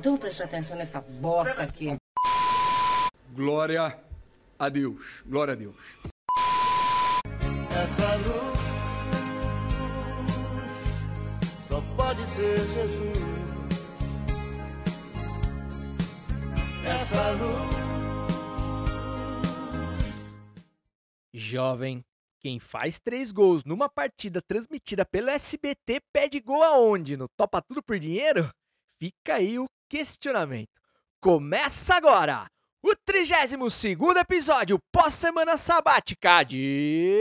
Então preste atenção nessa bosta aqui. Glória a Deus. Glória a Deus. Essa luz só pode ser Jesus. Essa luz. Jovem, quem faz três gols numa partida transmitida pelo SBT pede gol aonde? No Topa Tudo por Dinheiro? Fica aí o questionamento. Começa agora o 32 episódio pós-semana sabática de.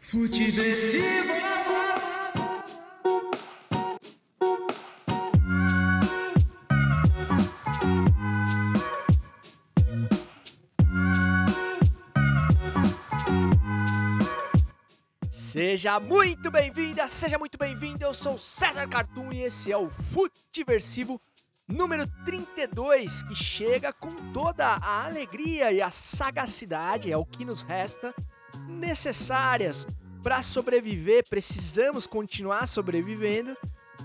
Futeversivo! Seja muito bem-vinda, seja muito bem-vindo. Eu sou César Cartoon e esse é o Futeversivo número 32, que chega com toda a alegria e a sagacidade, é o que nos resta, necessárias para sobreviver. Precisamos continuar sobrevivendo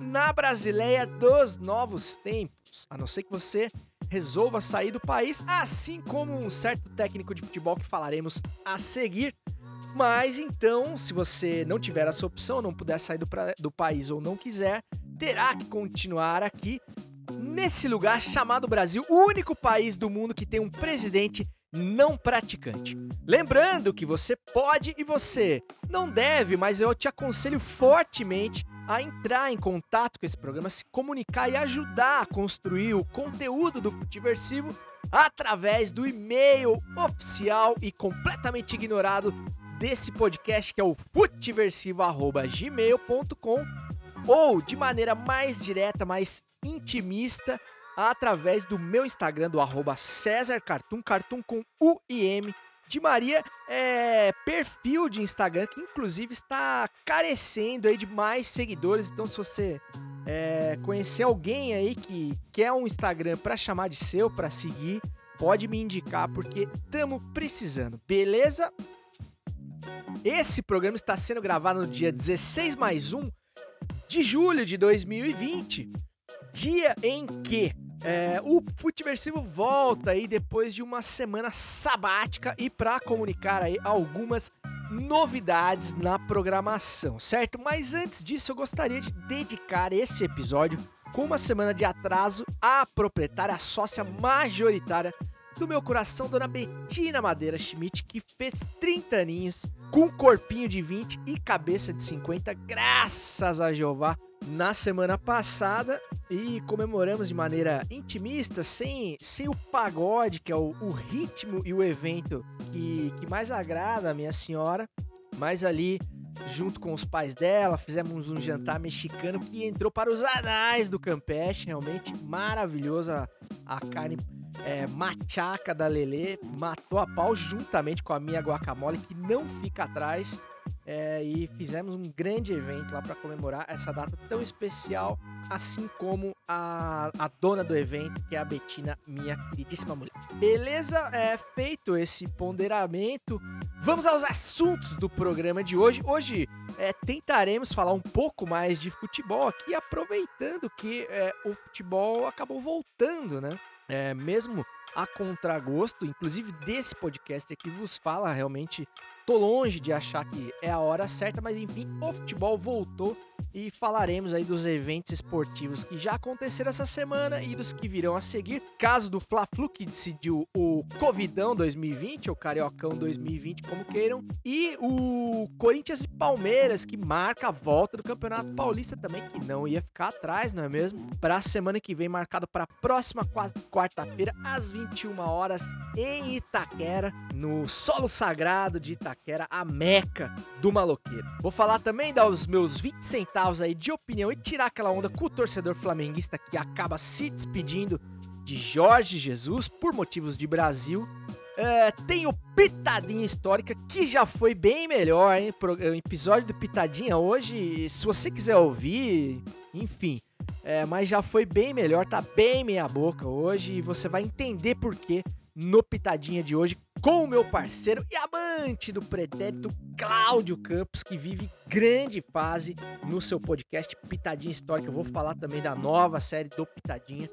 na Brasileia dos novos tempos, a não ser que você resolva sair do país, assim como um certo técnico de futebol que falaremos a seguir. Mas então, se você não tiver essa opção, não puder sair do, pra, do país ou não quiser, terá que continuar aqui nesse lugar chamado Brasil, o único país do mundo que tem um presidente não praticante. Lembrando que você pode e você não deve, mas eu te aconselho fortemente a entrar em contato com esse programa, se comunicar e ajudar a construir o conteúdo do Futiversivo através do e-mail oficial e completamente ignorado desse podcast, que é o futeversivo.gmail.com, ou de maneira mais direta, mais intimista, através do meu Instagram, do arroba César Cartoon, Cartoon com U e M, de Maria, é perfil de Instagram que inclusive está carecendo aí de mais seguidores. Então, se você é, conhecer alguém aí que quer um Instagram para chamar de seu, para seguir, pode me indicar porque estamos precisando, beleza? Esse programa está sendo gravado no dia 16 mais 1 de julho de 2020, dia em que é, o Futiversivo volta aí depois de uma semana sabática e para comunicar aí algumas novidades na programação, certo? Mas antes disso, eu gostaria de dedicar esse episódio com uma semana de atraso à proprietária, a sócia majoritária do meu coração, dona Betina Madeira Schmidt, que fez 30 aninhos com corpinho de 20 e cabeça de 50, graças a Jeová, na semana passada. E comemoramos de maneira intimista, sem, sem o pagode, que é o, o ritmo e o evento que, que mais agrada a minha senhora. Mas ali junto com os pais dela, fizemos um jantar mexicano que entrou para os anais do Campeche, realmente maravilhoso a, a carne é, machaca da Lele, matou a pau juntamente com a minha guacamole, que não fica atrás. É, e fizemos um grande evento lá para comemorar essa data tão especial, assim como a, a dona do evento, que é a Betina, minha queridíssima mulher. Beleza? É feito esse ponderamento. Vamos aos assuntos do programa de hoje. Hoje é, tentaremos falar um pouco mais de futebol aqui, aproveitando que é, o futebol acabou voltando, né? é, mesmo a contragosto, inclusive desse podcast aqui vos fala, realmente tô longe de achar que é a hora certa, mas enfim, o futebol voltou e falaremos aí dos eventos esportivos que já aconteceram essa semana e dos que virão a seguir. Caso do Fla-Flu que decidiu o Covidão 2020 ou Cariocão 2020, como queiram, e o Corinthians e Palmeiras que marca a volta do Campeonato Paulista também, que não ia ficar atrás, não é mesmo? Para a semana que vem, marcado para a próxima quarta-feira às 21 horas em Itaquera, no solo sagrado de Itaquera, a meca do maloqueiro. Vou falar também dos meus 20 centavos aí de opinião e tirar aquela onda com o torcedor flamenguista que acaba se despedindo de Jorge Jesus por motivos de Brasil. É, tem o Pitadinha Histórica, que já foi bem melhor, hein? O episódio do Pitadinha hoje, se você quiser ouvir, enfim. É, mas já foi bem melhor, tá bem meia boca hoje e você vai entender por quê no Pitadinha de hoje com o meu parceiro e amante do pretérito, Cláudio Campos, que vive grande fase no seu podcast Pitadinha Histórica. Eu vou falar também da nova série do Pitadinha,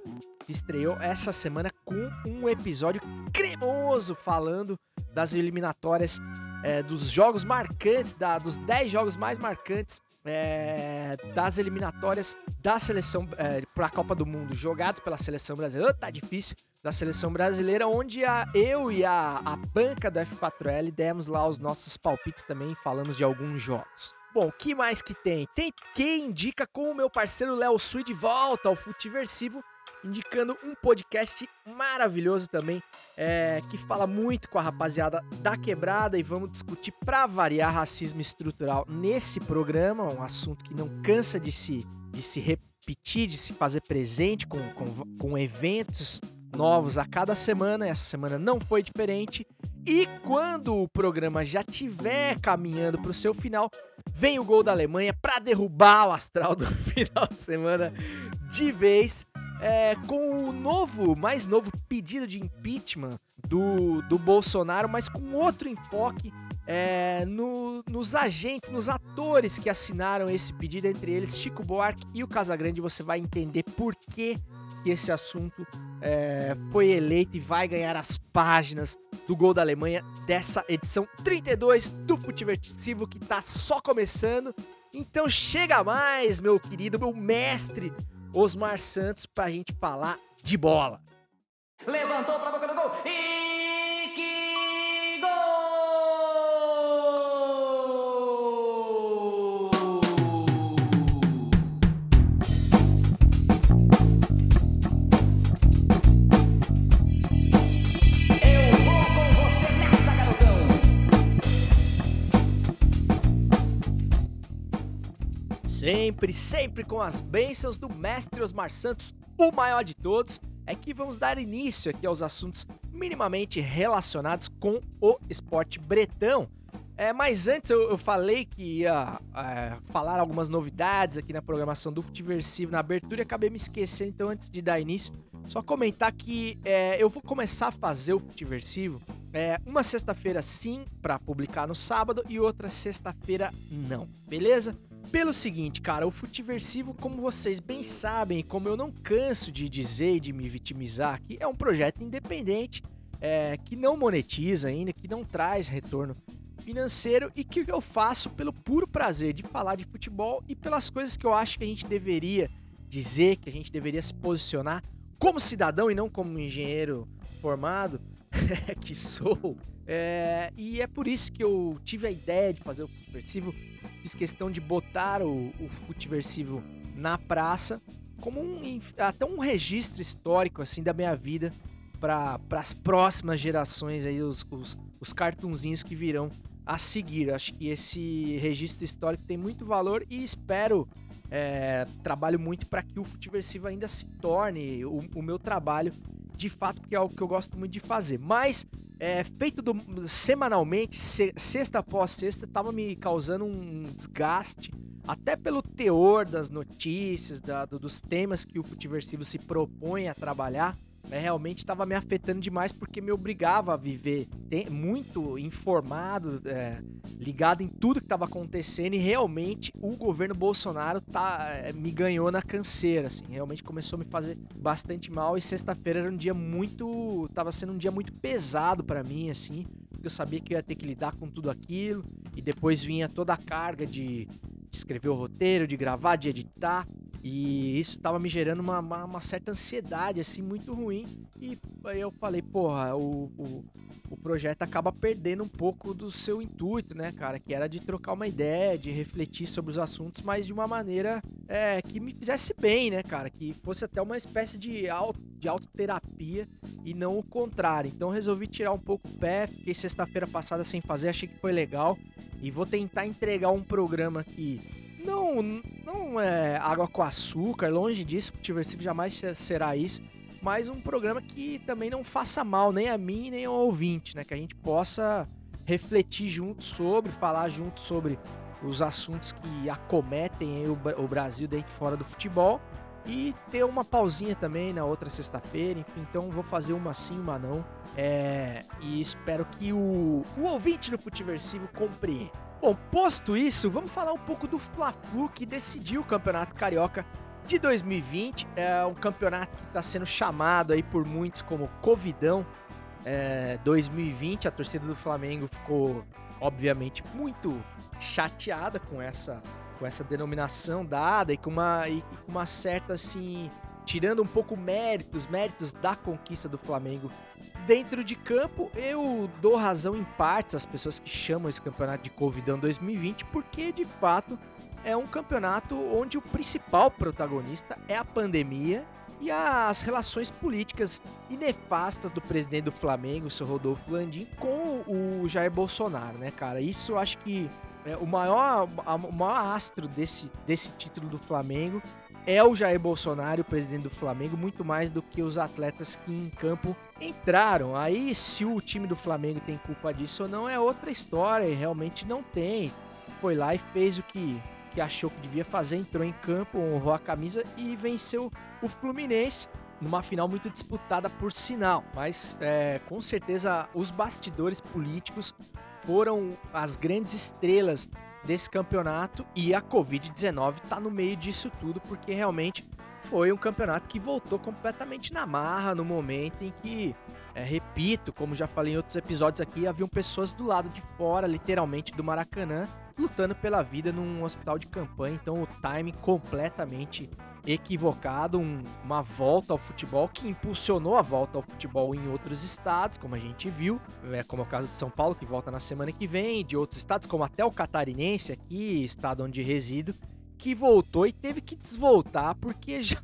que estreou essa semana com um episódio cremoso falando das eliminatórias, é, dos jogos marcantes, da, dos 10 jogos mais marcantes é, das eliminatórias da seleção é, para a Copa do Mundo, jogados pela seleção brasileira. Oh, tá difícil. Da seleção brasileira, onde a, eu e a, a banca do F4L demos lá os nossos palpites também, falamos de alguns jogos. Bom, que mais que tem? Tem quem indica com o meu parceiro Léo Sui de volta ao Futiversivo indicando um podcast maravilhoso também, é, que fala muito com a rapaziada da quebrada e vamos discutir para variar racismo estrutural nesse programa, um assunto que não cansa de se, de se repetir, de se fazer presente com, com, com eventos novos a cada semana. Essa semana não foi diferente. E quando o programa já estiver caminhando para o seu final, vem o gol da Alemanha para derrubar o astral do final de semana de vez é, com o novo, mais novo pedido de impeachment do, do Bolsonaro, mas com outro enfoque é, no, nos agentes, nos atores que assinaram esse pedido, entre eles Chico Buarque e o Casagrande. Você vai entender por que, esse assunto é, foi eleito e vai ganhar as páginas do Gol da Alemanha dessa edição 32 do Futiversivo que está só começando. Então chega mais, meu querido, meu mestre Osmar Santos pra gente falar de bola. Levantou pra boca do gol e Sempre, sempre com as bênçãos do mestre Osmar Santos, o maior de todos, é que vamos dar início aqui aos assuntos minimamente relacionados com o esporte bretão. É, mas antes eu, eu falei que ia é, falar algumas novidades aqui na programação do Futiversivo na abertura e acabei me esquecendo, então antes de dar início, só comentar que é, eu vou começar a fazer o Futiversivo é, uma sexta-feira sim, para publicar no sábado, e outra sexta-feira não, beleza? Pelo seguinte, cara, o Futiversivo, como vocês bem sabem, como eu não canso de dizer e de me vitimizar aqui, é um projeto independente é, que não monetiza ainda, que não traz retorno financeiro e que eu faço pelo puro prazer de falar de futebol e pelas coisas que eu acho que a gente deveria dizer, que a gente deveria se posicionar como cidadão e não como engenheiro formado que sou. É, e é por isso que eu tive a ideia de fazer o Futiversivo. Fiz questão de botar o, o Futiversivo na praça como um, até um registro histórico assim da minha vida para as próximas gerações aí os, os, os cartunzinhos que virão a seguir. Acho que esse registro histórico tem muito valor e espero é, trabalho muito para que o Futiversivo ainda se torne o, o meu trabalho de fato, porque é algo que eu gosto muito de fazer. Mas é, feito do, semanalmente, se, sexta após sexta, estava me causando um desgaste, até pelo teor das notícias, da, do, dos temas que o Futiversivo se propõe a trabalhar. É, realmente estava me afetando demais porque me obrigava a viver muito informado, é, ligado em tudo que estava acontecendo e realmente o governo Bolsonaro tá, é, me ganhou na canseira, assim, realmente começou a me fazer bastante mal e sexta-feira era um dia muito, estava sendo um dia muito pesado para mim, assim, eu sabia que eu ia ter que lidar com tudo aquilo e depois vinha toda a carga de, de escrever o roteiro, de gravar, de editar e isso tava me gerando uma, uma, uma, certa ansiedade, assim, muito ruim. E eu falei, porra, o, o, o, projeto acaba perdendo um pouco do seu intuito, né, cara? Que era de trocar uma ideia, de refletir sobre os assuntos, mas de uma maneira é, que me fizesse bem, né, cara? Que fosse até uma espécie de, auto, de autoterapia e não o contrário. Então resolvi tirar um pouco o pé, fiquei sexta-feira passada sem fazer, achei que foi legal. E vou tentar entregar um programa que não, é água com açúcar, longe disso, o Tiversivo jamais será isso, mas um programa que também não faça mal nem a mim nem ao ouvinte, né? Que a gente possa refletir junto sobre, falar junto sobre os assuntos que acometem o, o Brasil dentro e fora do futebol e ter uma pausinha também na outra sexta-feira, enfim, então vou fazer uma sim, uma não. É, e espero que o, o ouvinte do Futiversivo compreenda. Bom, posto isso, vamos falar um pouco do Fla-Flu que decidiu o Campeonato Carioca de 2020. É um campeonato que está sendo chamado aí por muitos como Covidão é, 2020. A torcida do Flamengo ficou, obviamente, muito chateada com essa, com essa denominação dada e com uma, e com uma certa assim. Tirando um pouco méritos, méritos da conquista do Flamengo dentro de campo, eu dou razão em partes às pessoas que chamam esse campeonato de Covidão 2020, porque de fato é um campeonato onde o principal protagonista é a pandemia e as relações políticas e nefastas do presidente do Flamengo, o seu Rodolfo Landim, com o Jair Bolsonaro, né, cara? Isso eu acho que é, o, maior, o maior astro desse, desse título do Flamengo é o Jair Bolsonaro, presidente do Flamengo, muito mais do que os atletas que em campo entraram. Aí, se o time do Flamengo tem culpa disso ou não, é outra história, e realmente não tem. Foi lá e fez o que, que achou que devia fazer, entrou em campo, honrou a camisa e venceu o Fluminense numa final muito disputada por sinal. Mas é, com certeza os bastidores políticos foram as grandes estrelas desse campeonato e a Covid-19 está no meio disso tudo porque realmente foi um campeonato que voltou completamente na marra no momento em que, é, repito, como já falei em outros episódios aqui, haviam pessoas do lado de fora, literalmente, do Maracanã, lutando pela vida num hospital de campanha. Então o time completamente equivocado, um, uma volta ao futebol que impulsionou a volta ao futebol em outros estados, como a gente viu, é, como é o caso de São Paulo, que volta na semana que vem, de outros estados, como até o catarinense aqui, estado onde resido, que voltou e teve que desvoltar porque já,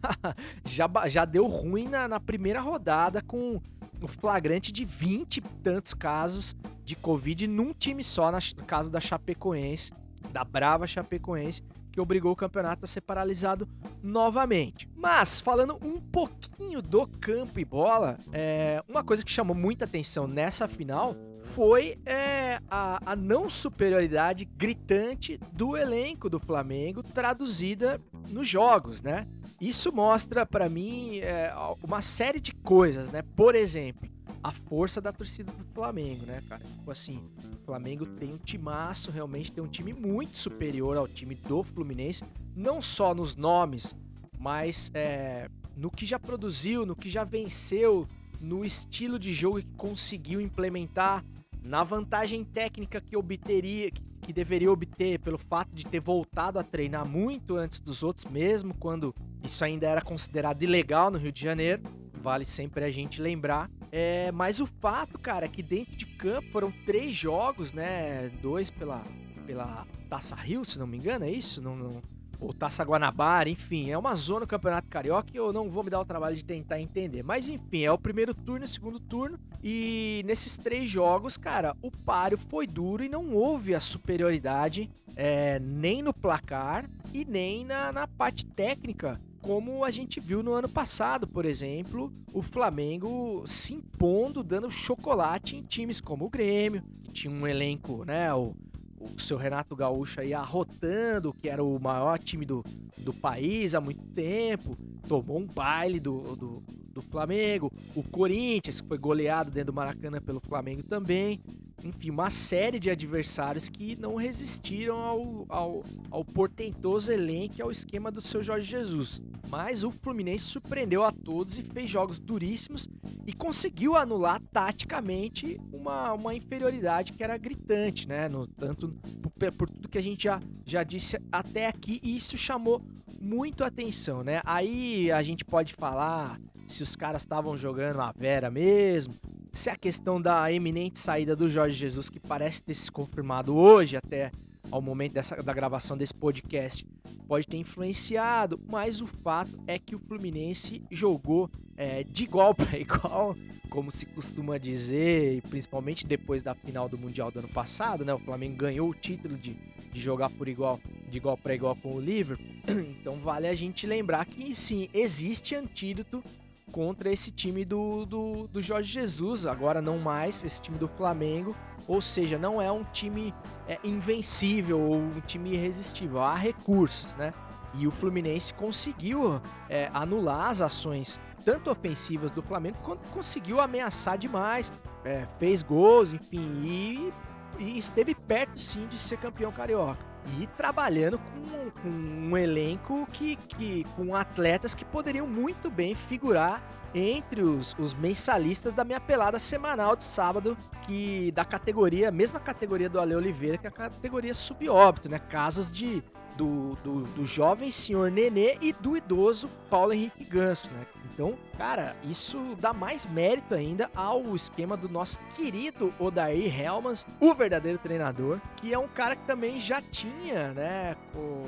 já, já deu ruim na, na primeira rodada com o flagrante de 20 e tantos casos de Covid num time só, no caso da Chapecoense, da brava Chapecoense, que obrigou o campeonato a ser paralisado novamente. Mas, falando um pouquinho do campo e bola, é, uma coisa que chamou muita atenção nessa final foi é, a, a, não superioridade gritante do elenco do Flamengo traduzida nos jogos, né? Isso mostra para mim é, uma série de coisas, né? Por exemplo, a força da torcida do Flamengo, né, cara? Tipo assim, o Flamengo tem um timaço, realmente tem um time muito superior ao time do Fluminense, não só nos nomes, mas é, no que já produziu, no que já venceu, no estilo de jogo que conseguiu implementar, na vantagem técnica que obteria, que deveria obter pelo fato de ter voltado a treinar muito antes dos outros, mesmo quando isso ainda era considerado ilegal no Rio de Janeiro. Vale sempre a gente lembrar. É, mas o fato, cara, é que dentro de campo foram três jogos, né? Dois pela, pela Taça Rio, se não me engano, é isso? Não, não, ou Taça Guanabara, enfim, é uma zona do Campeonato Carioca e eu não vou me dar o trabalho de tentar entender. Mas enfim, é o primeiro turno e o segundo turno. E nesses três jogos, cara, o páreo foi duro e não houve a superioridade é, nem no placar e nem na, na parte técnica como a gente viu no ano passado, por exemplo, o Flamengo se impondo, dando chocolate em times como o Grêmio, que tinha um elenco, né, o, o seu Renato Gaúcho aí arrotando, que era o maior time do, do país há muito tempo, tomou um baile do, do, do Flamengo, o Corinthians, que foi goleado dentro do Maracanã pelo Flamengo também enfim, uma série de adversários que não resistiram ao, ao, ao portentoso elenco e ao esquema do seu Jorge Jesus. Mas o Fluminense surpreendeu a todos e fez jogos duríssimos e conseguiu anular taticamente uma, uma inferioridade que era gritante, né? No, tanto por, por tudo que a gente já, já disse até aqui, e isso chamou muito atenção, né? Aí a gente pode falar se os caras estavam jogando a Vera mesmo, se a questão da eminente saída do Jorge Jesus, que parece ter se confirmado hoje, até ao momento dessa, da gravação desse podcast, pode ter influenciado, mas o fato é que o Fluminense jogou é, de igual para igual, como se costuma dizer, principalmente depois da final do Mundial do ano passado, né? O Flamengo ganhou o título de, de jogar por igual, de igual para igual com o Liverpool. Então vale a gente lembrar que sim, existe antídoto contra esse time do, do, do, Jorge Jesus, agora não mais, esse time do Flamengo. Ou seja, não é um time é, invencível ou um time irresistível. Há recursos, né? E o Fluminense conseguiu é, anular as ações tanto ofensivas do Flamengo quanto conseguiu ameaçar demais, é, fez gols, enfim, e, e esteve perto sim de ser campeão carioca e trabalhando com, com, um elenco que, que com atletas que poderiam muito bem figurar entre os, os mensalistas da minha pelada semanal de sábado, que da categoria, mesma categoria do Ale Oliveira, que é a categoria subóbito, né? Casos de do, do, do jovem senhor Nenê e do idoso Paulo Henrique Ganso, né? Então, cara, isso dá mais mérito ainda ao esquema do nosso querido Odair Helmans, o verdadeiro treinador, que é um cara que também já tinha, né?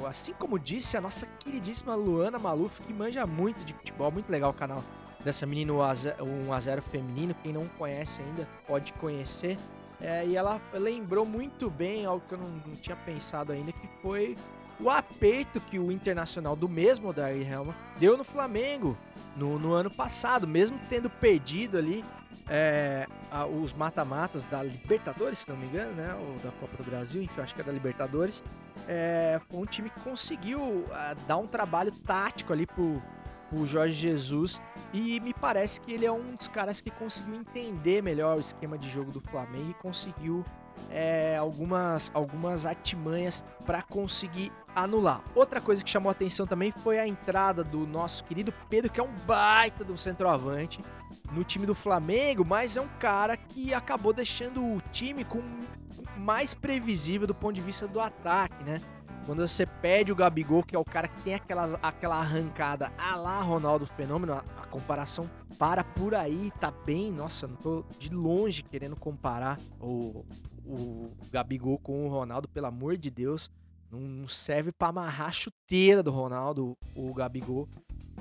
Assim como disse a nossa queridíssima Luana Maluf, que manja muito de futebol, muito legal o canal dessa menina 1x0 feminino. Quem não conhece ainda pode conhecer. É, e ela lembrou muito bem algo que eu não, não tinha pensado ainda, que foi o aperto que o Internacional do mesmo Odair Helma deu no Flamengo no, no ano passado, mesmo tendo perdido ali é, a, os mata-matas da Libertadores, se não me engano, né? Ou da Copa do Brasil, enfim, acho que é da Libertadores. É, foi um time que conseguiu a, dar um trabalho tático ali pro, pro Jorge Jesus e me parece que ele é um dos caras que conseguiu entender melhor o esquema de jogo do Flamengo e conseguiu é, algumas, algumas artimanhas para conseguir anular. Outra coisa que chamou atenção também foi a entrada do nosso querido Pedro, que é um baita do centroavante no time do Flamengo, mas é um cara que acabou deixando o time com mais previsível do ponto de vista do ataque, né? Quando você pede o Gabigol, que é o cara que tem aquela, aquela arrancada a lá Ronaldo Fenômeno, a, a comparação para por aí, tá bem. Nossa, não tô de longe querendo comparar o, o Gabigol com o Ronaldo, pelo amor de Deus. Não serve para amarrar a chuteira do Ronaldo, o Gabigol.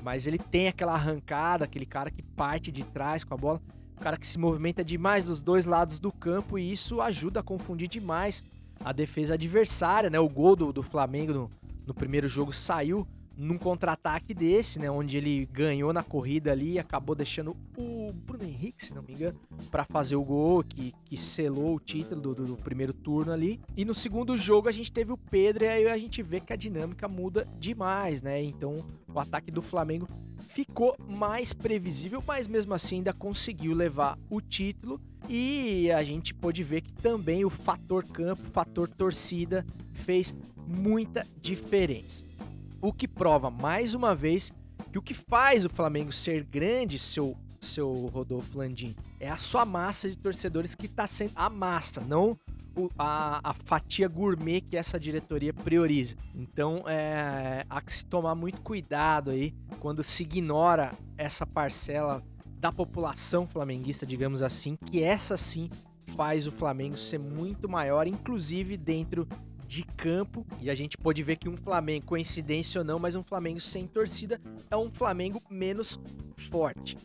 Mas ele tem aquela arrancada, aquele cara que parte de trás com a bola. O cara que se movimenta demais dos dois lados do campo e isso ajuda a confundir demais a defesa adversária, né? O gol do, do Flamengo no, no primeiro jogo saiu num contra-ataque desse, né, onde ele ganhou na corrida ali e acabou deixando o Bruno Henrique, se não me engano, para fazer o gol que, que selou o título do, do, do, primeiro turno ali. E no segundo jogo a gente teve o Pedro e aí a gente vê que a dinâmica muda demais, né? Então o ataque do Flamengo ficou mais previsível, mas mesmo assim ainda conseguiu levar o título. E a gente pôde ver que também o fator campo, fator torcida fez muita diferença. O que prova mais uma vez que o que faz o Flamengo ser grande, seu, seu Rodolfo Landim, é a sua massa de torcedores que está sendo a massa, não o, a, a, fatia gourmet que essa diretoria prioriza. Então é, há que se tomar muito cuidado aí quando se ignora essa parcela da população flamenguista, digamos assim, que essa sim faz o Flamengo ser muito maior, inclusive dentro de campo. E a gente pode ver que um Flamengo, coincidência ou não, mas um Flamengo sem torcida é um Flamengo menos forte.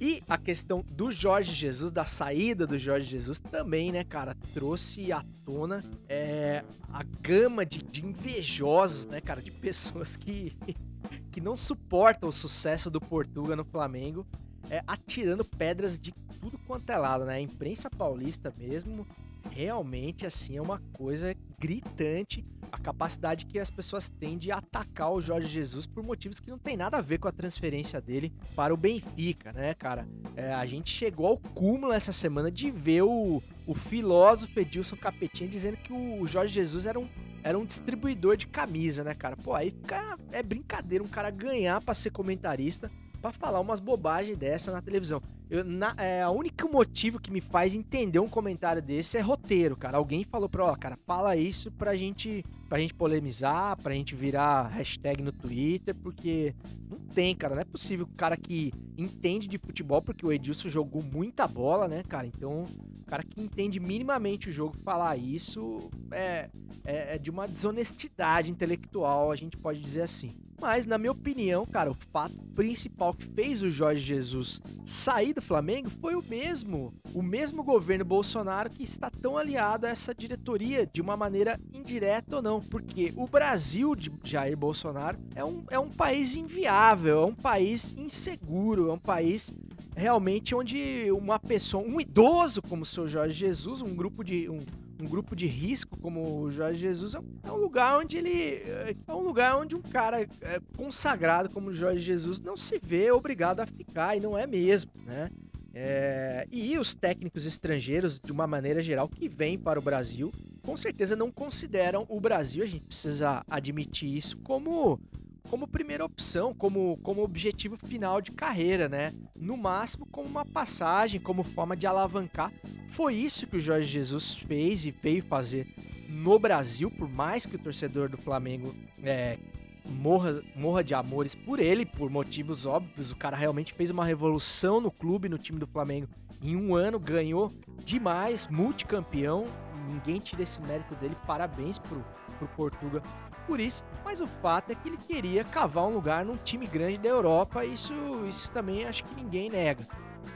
E a questão do Jorge Jesus, da saída do Jorge Jesus também, né, cara, trouxe à tona é, a gama de, de invejosos, né, cara, de pessoas que, que não suportam o sucesso do Portuga no Flamengo, é, atirando pedras de tudo quanto é lado, né? A imprensa paulista mesmo realmente assim é uma coisa gritante a capacidade que as pessoas têm de atacar o Jorge Jesus por motivos que não tem nada a ver com a transferência dele para o Benfica, né, cara? É, a gente chegou ao cúmulo essa semana de ver o, o filósofo Edilson Capetinha dizendo que o Jorge Jesus era um, era um distribuidor de camisa, né, cara? Pô, aí fica, é brincadeira um cara ganhar para ser comentarista para falar umas bobagens dessa na televisão. Eu, na, é, o único motivo que me faz entender um comentário desse é roteiro, cara. Alguém falou pra, ó, cara, fala isso pra gente, pra gente polemizar, pra gente virar hashtag no Twitter, porque não tem, cara. Não é possível o cara que entende de futebol, porque o Edilson jogou muita bola, né, cara? Então, o cara que entende minimamente o jogo falar isso é, é, é de uma desonestidade intelectual, a gente pode dizer assim. Mas, na minha opinião, cara, o fato principal que fez o Jorge Jesus sair do Flamengo foi o mesmo. O mesmo governo Bolsonaro que está tão aliado a essa diretoria, de uma maneira indireta ou não. Porque o Brasil de Jair Bolsonaro é um, é um país inviável, é um país inseguro, é um país realmente onde uma pessoa, um idoso como o seu Jorge Jesus, um grupo de. Um, um grupo de risco como o Jorge Jesus é um- é lugar onde ele é um lugar onde um cara é, consagrado como o Jorge Jesus não se vê obrigado a ficar e não é mesmo, né? É, e os técnicos estrangeiros, de uma maneira geral, que vêm para o Brasil, com certeza não consideram o Brasil, a gente precisa admitir isso, como, como primeira opção, como, como objetivo final de carreira, né? No máximo, como uma passagem, como forma de alavancar. Foi isso que o Jorge Jesus fez e veio fazer no Brasil, por mais que o torcedor do Flamengo é, morra, morra de amores por ele, por motivos óbvios. O cara realmente fez uma revolução no clube, no time do Flamengo. Em um ano ganhou demais, multicampeão. Ninguém tira esse mérito dele. Parabéns pro, pro Portuga por isso. Mas o fato é que ele queria cavar um lugar num time grande da Europa. Isso, isso também acho que ninguém nega.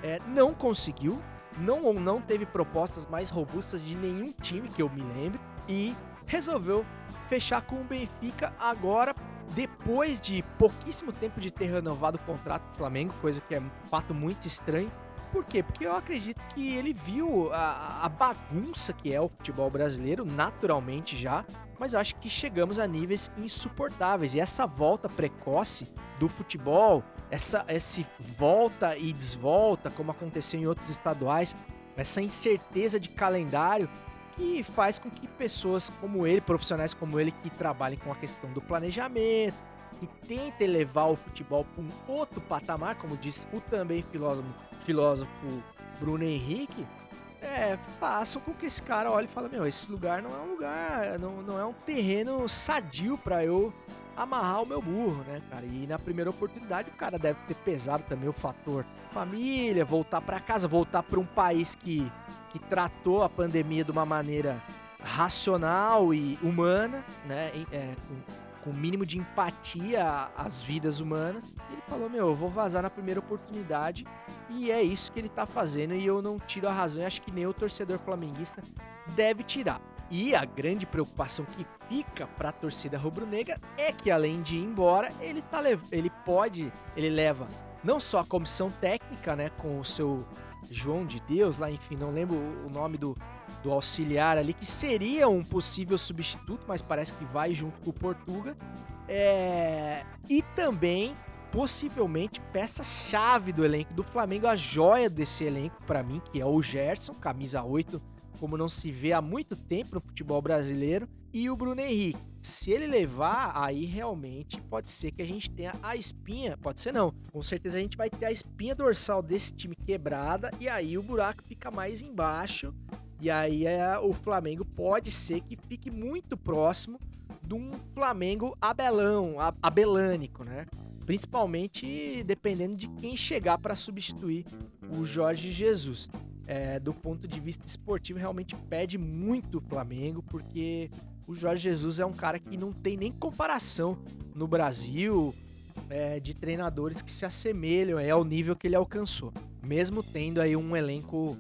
É, não conseguiu. Não, não teve propostas mais robustas de nenhum time que eu me lembre. E resolveu fechar com o Benfica agora depois de pouquíssimo tempo de ter renovado o contrato do Flamengo, coisa que é um fato muito estranho. Por quê? Porque eu acredito que ele viu a, a bagunça que é o futebol brasileiro, naturalmente já, mas eu acho que chegamos a níveis insuportáveis. E essa volta precoce do futebol, essa esse volta e desvolta, como aconteceu em outros estaduais, essa incerteza de calendário que faz com que pessoas como ele, profissionais como ele, que trabalhem com a questão do planejamento, que tentem levar o futebol para um outro patamar, como disse o também filósofo, filósofo Bruno Henrique, é, façam com que esse cara olhe e fale, meu, esse lugar não é um lugar, não, não é um terreno sadio para eu amarrar o meu burro, né, cara? E na primeira oportunidade o cara deve ter pesado também o fator família, voltar para casa, voltar para um país que, que tratou a pandemia de uma maneira racional e humana, né? é, com, com o mínimo de empatia às vidas humanas. Ele falou: Meu, eu vou vazar na primeira oportunidade. E é isso que ele tá fazendo. E eu não tiro a razão. Acho que nem o torcedor flamenguista deve tirar. E a grande preocupação que fica para a torcida rubro-negra é que além de ir embora, ele tá ele pode, ele leva não só a comissão técnica, né, com o seu João de Deus lá, enfim, não lembro o nome do, do auxiliar ali, que seria um possível substituto, mas parece que vai junto com o Portuga. É, e também, possivelmente, peça-chave do elenco do Flamengo, a joia desse elenco para mim, que é o Gerson, camisa 8, como não se vê há muito tempo no futebol brasileiro, e o Bruno Henrique. Se ele levar, aí realmente pode ser que a gente tenha a espinha, pode ser não, com certeza a gente vai ter a espinha dorsal desse time quebrada, e aí o buraco fica mais embaixo, e aí é, o Flamengo pode ser que fique muito próximo de um Flamengo abelão, abelânico, né? Principalmente dependendo de quem chegar para substituir o Jorge Jesus. É, do ponto de vista esportivo, realmente pede muito o Flamengo, porque o Jorge Jesus é um cara que não tem nem comparação no Brasil é, de treinadores que se assemelham é, ao nível que ele alcançou. Mesmo tendo aí um elenco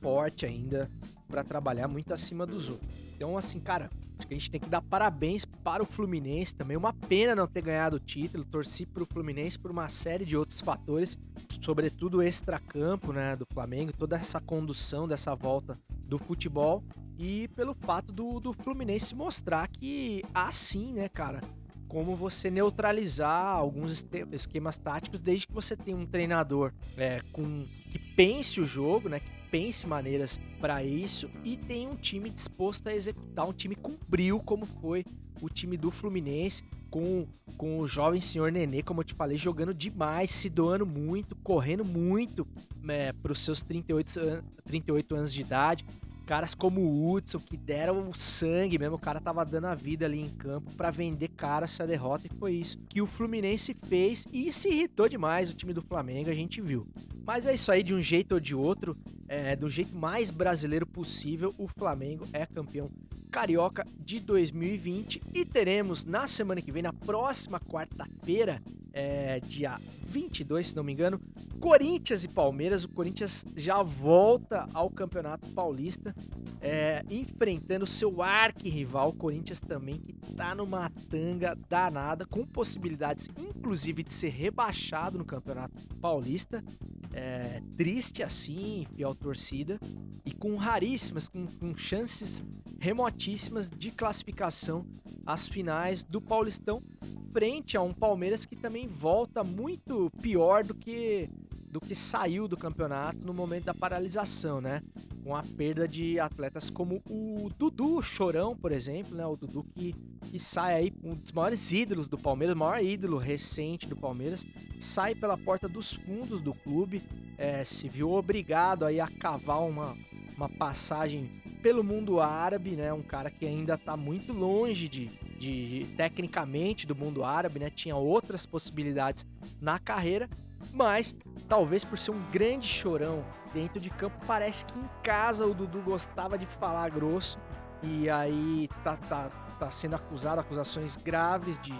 forte ainda para trabalhar muito acima dos outros. Então, assim, cara, acho que a gente tem que dar parabéns para o Fluminense também. Uma pena não ter ganhado o título. Torci para o Fluminense por uma série de outros fatores, sobretudo o extracampo, né, do Flamengo, toda essa condução dessa volta do futebol e pelo fato do, do Fluminense mostrar que há sim, né, cara, como você neutralizar alguns esquemas táticos desde que você tenha um treinador é, com que pense o jogo, né, que pense maneiras para isso e tem um time disposto a executar, um time brilho como foi o time do Fluminense, com, com o jovem senhor Nenê, como eu te falei, jogando demais, se doando muito, correndo muito é, para os seus 38, an- 38 anos de idade. Caras como o Hudson, que deram o sangue mesmo, o cara tava dando a vida ali em campo para vender cara essa derrota, e foi isso que o Fluminense fez e se irritou demais o time do Flamengo, a gente viu. Mas é isso aí, de um jeito ou de outro, é, do jeito mais brasileiro possível, o Flamengo é campeão carioca de 2020 e teremos na semana que vem, na próxima quarta-feira, é, dia 22, se não me engano, Corinthians e Palmeiras. O Corinthians já volta ao Campeonato Paulista, é, enfrentando seu arquirrival, Corinthians também, que tá numa tanga danada, com possibilidades, inclusive, de ser rebaixado no Campeonato Paulista. É, triste assim, fiel torcida, e com raríssimas, com, com chances remotíssimas de classificação às finais do Paulistão, frente a um Palmeiras que também volta muito pior do que do que saiu do campeonato no momento da paralisação, né? Com a perda de atletas como o Dudu Chorão, por exemplo, né? O Dudu que, que sai aí, um dos maiores ídolos do Palmeiras, o maior ídolo recente do Palmeiras, sai pela porta dos fundos do clube, é, se viu obrigado aí a cavar uma, uma passagem pelo mundo árabe, né? Um cara que ainda está muito longe de, de, tecnicamente do mundo árabe, né? Tinha outras possibilidades na carreira, mas talvez por ser um grande chorão dentro de campo, parece que em casa o Dudu gostava de falar grosso e aí tá, tá, tá sendo acusado, acusações graves de,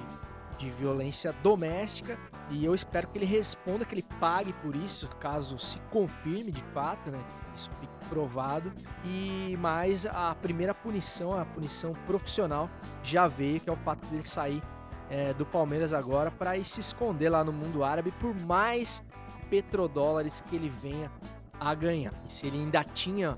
de violência doméstica e eu espero que ele responda, que ele pague por isso, caso se confirme de fato, né? Isso fique provado. E mais a primeira punição, a punição profissional, já veio, que é o fato dele sair é, do Palmeiras agora para se esconder lá no mundo árabe por mais petrodólares que ele venha a ganhar. E se ele ainda tinha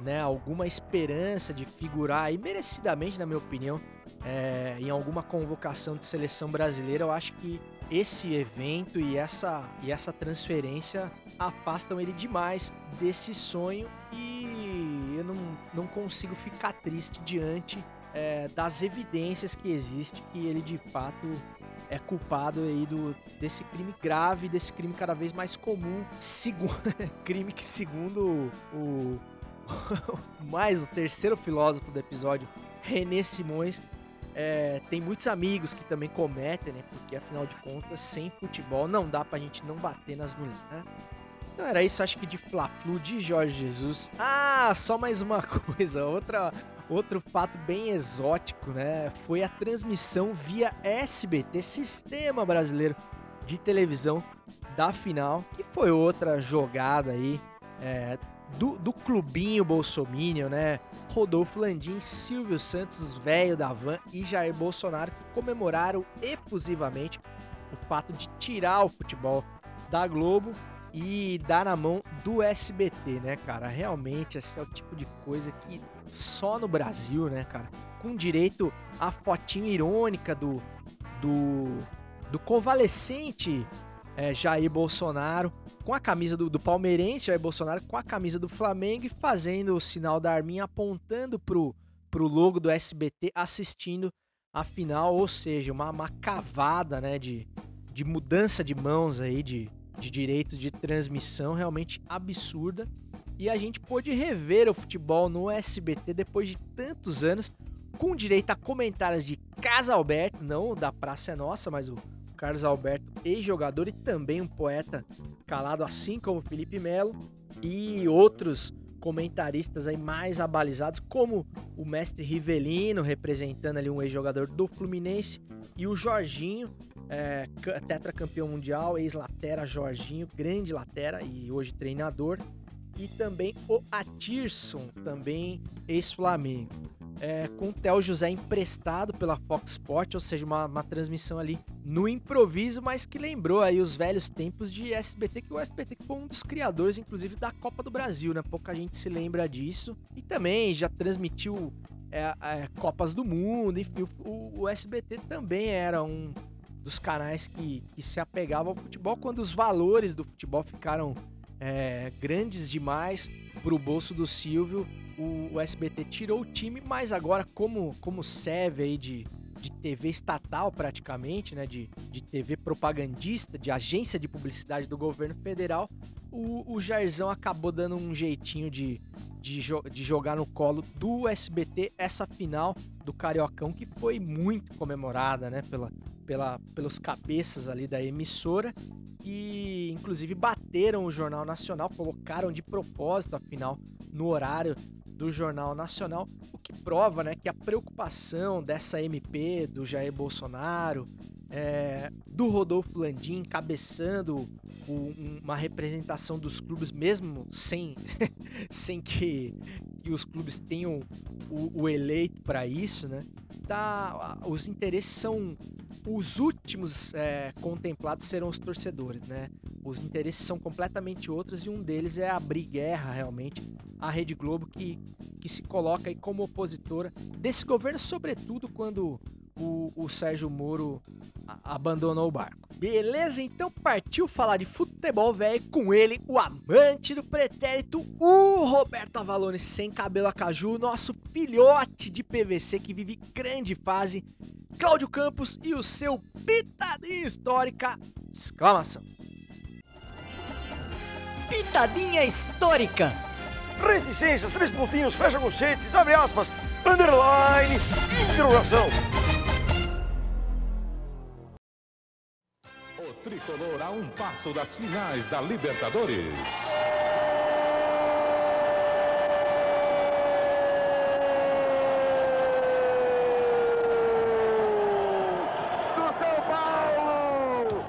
né, alguma esperança de figurar aí merecidamente, na minha opinião, é, em alguma convocação de seleção brasileira, eu acho que esse evento e essa, e essa transferência afastam ele demais desse sonho e eu não, não consigo ficar triste diante é, das evidências que existe que ele de fato é culpado aí do, desse crime grave, desse crime cada vez mais comum, segundo, crime que segundo o, o mais o terceiro filósofo do episódio, René Simões, é, tem muitos amigos que também cometem, né? Porque afinal de contas, sem futebol não dá pra gente não bater nas mulheres, né? Então era isso, acho que de Fla-Flu, de Jorge Jesus. Ah, só mais uma coisa, outra Outro fato bem exótico, né? Foi a transmissão via SBT, Sistema Brasileiro de Televisão, da final, que foi outra jogada aí é, do, do clubinho Bolsominion, né? Rodolfo Landim, Silvio Santos, velho da van e Jair Bolsonaro que comemoraram efusivamente o fato de tirar o futebol da Globo e dar na mão do SBT, né, cara? Realmente, esse é o tipo de coisa que só no Brasil, né, cara? Com direito à fotinho irônica do, do, do convalescente é, Jair Bolsonaro com a camisa do, do palmeirense Jair Bolsonaro com a camisa do Flamengo e fazendo o sinal da arminha apontando pro, pro logo do SBT assistindo a final, ou seja, uma, uma cavada, né, de, de mudança de mãos aí, de, de direitos de transmissão realmente absurda. E a gente pôde rever o futebol no SBT depois de tantos anos, com direito a comentários de Casa Alberto, não da Praça é Nossa, mas o Carlos Alberto, ex-jogador e também um poeta calado, assim como Felipe Melo, e outros comentaristas aí mais abalizados, como o mestre Rivelino, representando ali um ex-jogador do Fluminense, e o Jorginho, é, tetracampeão mundial, ex-latera Jorginho, grande latera e hoje treinador. E também o Atirson, também ex-Flamengo. É, com o Theo José emprestado pela Fox Sport, ou seja, uma, uma, transmissão ali no improviso, mas que lembrou aí os velhos tempos de SBT, que o SBT foi um dos criadores, inclusive, da Copa do Brasil, né? Pouca gente se lembra disso. E também já transmitiu é, é, Copas do Mundo, enfim, o, o SBT também era um, dos canais que, que se apegavam ao futebol quando os valores do futebol ficaram é, grandes demais para o bolso do Silvio. O, o, SBT tirou o time, mas agora, como, como serve aí de, de TV estatal praticamente, né, de, de TV propagandista, de agência de publicidade do governo federal, o, o Jairzão acabou dando um jeitinho de, de, jo de jogar no colo do SBT essa final do Cariocão, que foi muito comemorada né, pela, pela, pelos cabeças ali da emissora que inclusive bateram o Jornal Nacional, colocaram de propósito a final no horário do Jornal Nacional, o que prova né, que a preocupação dessa MP do Jair Bolsonaro, é, do Rodolfo Landim encabeçando o, uma representação dos clubes, mesmo sem, sem que, que os clubes tenham o, o eleito para isso, né? Tá, os interesses são os últimos é, contemplados serão os torcedores, né? os interesses são completamente outros e um deles é abrir guerra realmente à Rede Globo que, que se coloca aí como opositora desse governo, sobretudo quando o, o Sérgio Moro abandonou o barco. Beleza? Então partiu falar de futebol velho com ele, o amante do pretérito, o Roberto Avalone sem cabelo a caju, nosso filhote de PVC que vive grande fase, Cláudio Campos e o seu pitadinha histórica, exclamação. Pitadinha histórica. Reticências, três pontinhos, fecha conchetes, abre aspas, underline, interrogação. Tricolor a um passo das finais da Libertadores. Do São Paulo!